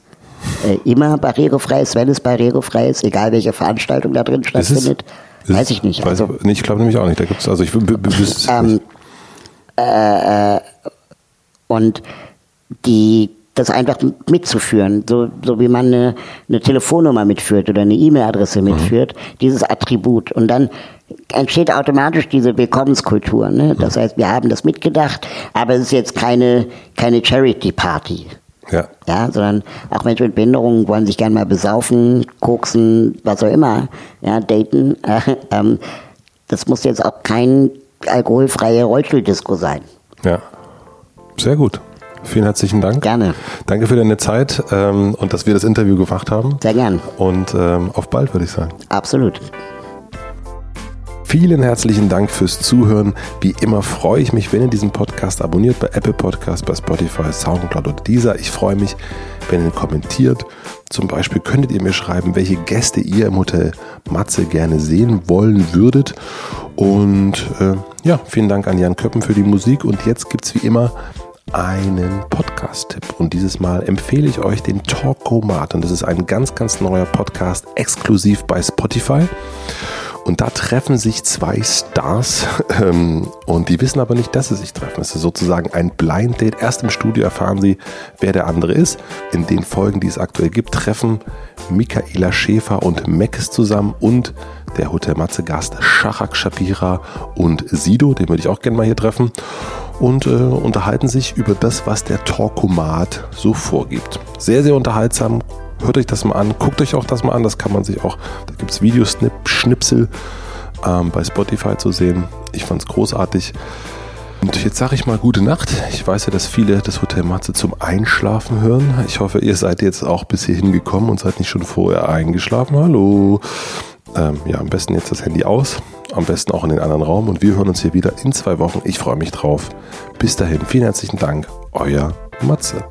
äh, immer barrierefrei ist, wenn es barrierefrei ist, egal welche Veranstaltung da drin stattfindet. Ist, weiß ich nicht. Also, weiß, nee, ich glaube nämlich auch nicht. Da gibt's also ich ähm, äh, äh, und die das einfach mitzuführen, so, so wie man eine, eine Telefonnummer mitführt oder eine E-Mail-Adresse mhm. mitführt, mhm. dieses Attribut. Und dann entsteht automatisch diese Willkommenskultur. Ne? Das mhm. heißt, wir haben das mitgedacht, aber es ist jetzt keine, keine Charity-Party. Ja. ja, sondern auch Menschen mit Behinderungen wollen sich gerne mal besaufen, koksen, was auch immer, ja, daten. Äh, *laughs* ähm, das muss jetzt auch kein alkoholfreie Rollstuhldisco sein. Ja, sehr gut. Vielen herzlichen Dank. Gerne. Danke für deine Zeit ähm, und dass wir das Interview gemacht haben. Sehr gern. Und ähm, auf bald, würde ich sagen. Absolut. Vielen herzlichen Dank fürs Zuhören. Wie immer freue ich mich, wenn ihr diesen Podcast abonniert bei Apple Podcasts, bei Spotify, Soundcloud oder dieser. Ich freue mich, wenn ihr kommentiert. Zum Beispiel könntet ihr mir schreiben, welche Gäste ihr im Hotel Matze gerne sehen wollen würdet. Und äh, ja, vielen Dank an Jan Köppen für die Musik. Und jetzt gibt es wie immer einen Podcast-Tipp. Und dieses Mal empfehle ich euch den Talkomat. Und das ist ein ganz, ganz neuer Podcast, exklusiv bei Spotify. Und da treffen sich zwei Stars *laughs* ähm, und die wissen aber nicht, dass sie sich treffen. Es ist sozusagen ein Blind Date. Erst im Studio erfahren sie, wer der andere ist. In den Folgen, die es aktuell gibt, treffen Michaela Schäfer und Meckes zusammen und der Hotel Matze Gast Shachak Shapira und Sido, den würde ich auch gerne mal hier treffen und äh, unterhalten sich über das, was der Talkomat so vorgibt. Sehr, sehr unterhaltsam, hört euch das mal an, guckt euch auch das mal an, das kann man sich auch, da gibt es Videoschnipsel ähm, bei Spotify zu sehen. Ich fand es großartig. Und jetzt sage ich mal gute Nacht. Ich weiß ja, dass viele das Hotel Matze zum Einschlafen hören. Ich hoffe, ihr seid jetzt auch bis hierhin gekommen und seid nicht schon vorher eingeschlafen. Hallo. Ähm, ja, am besten jetzt das Handy aus. Am besten auch in den anderen Raum. Und wir hören uns hier wieder in zwei Wochen. Ich freue mich drauf. Bis dahin, vielen herzlichen Dank. Euer Matze.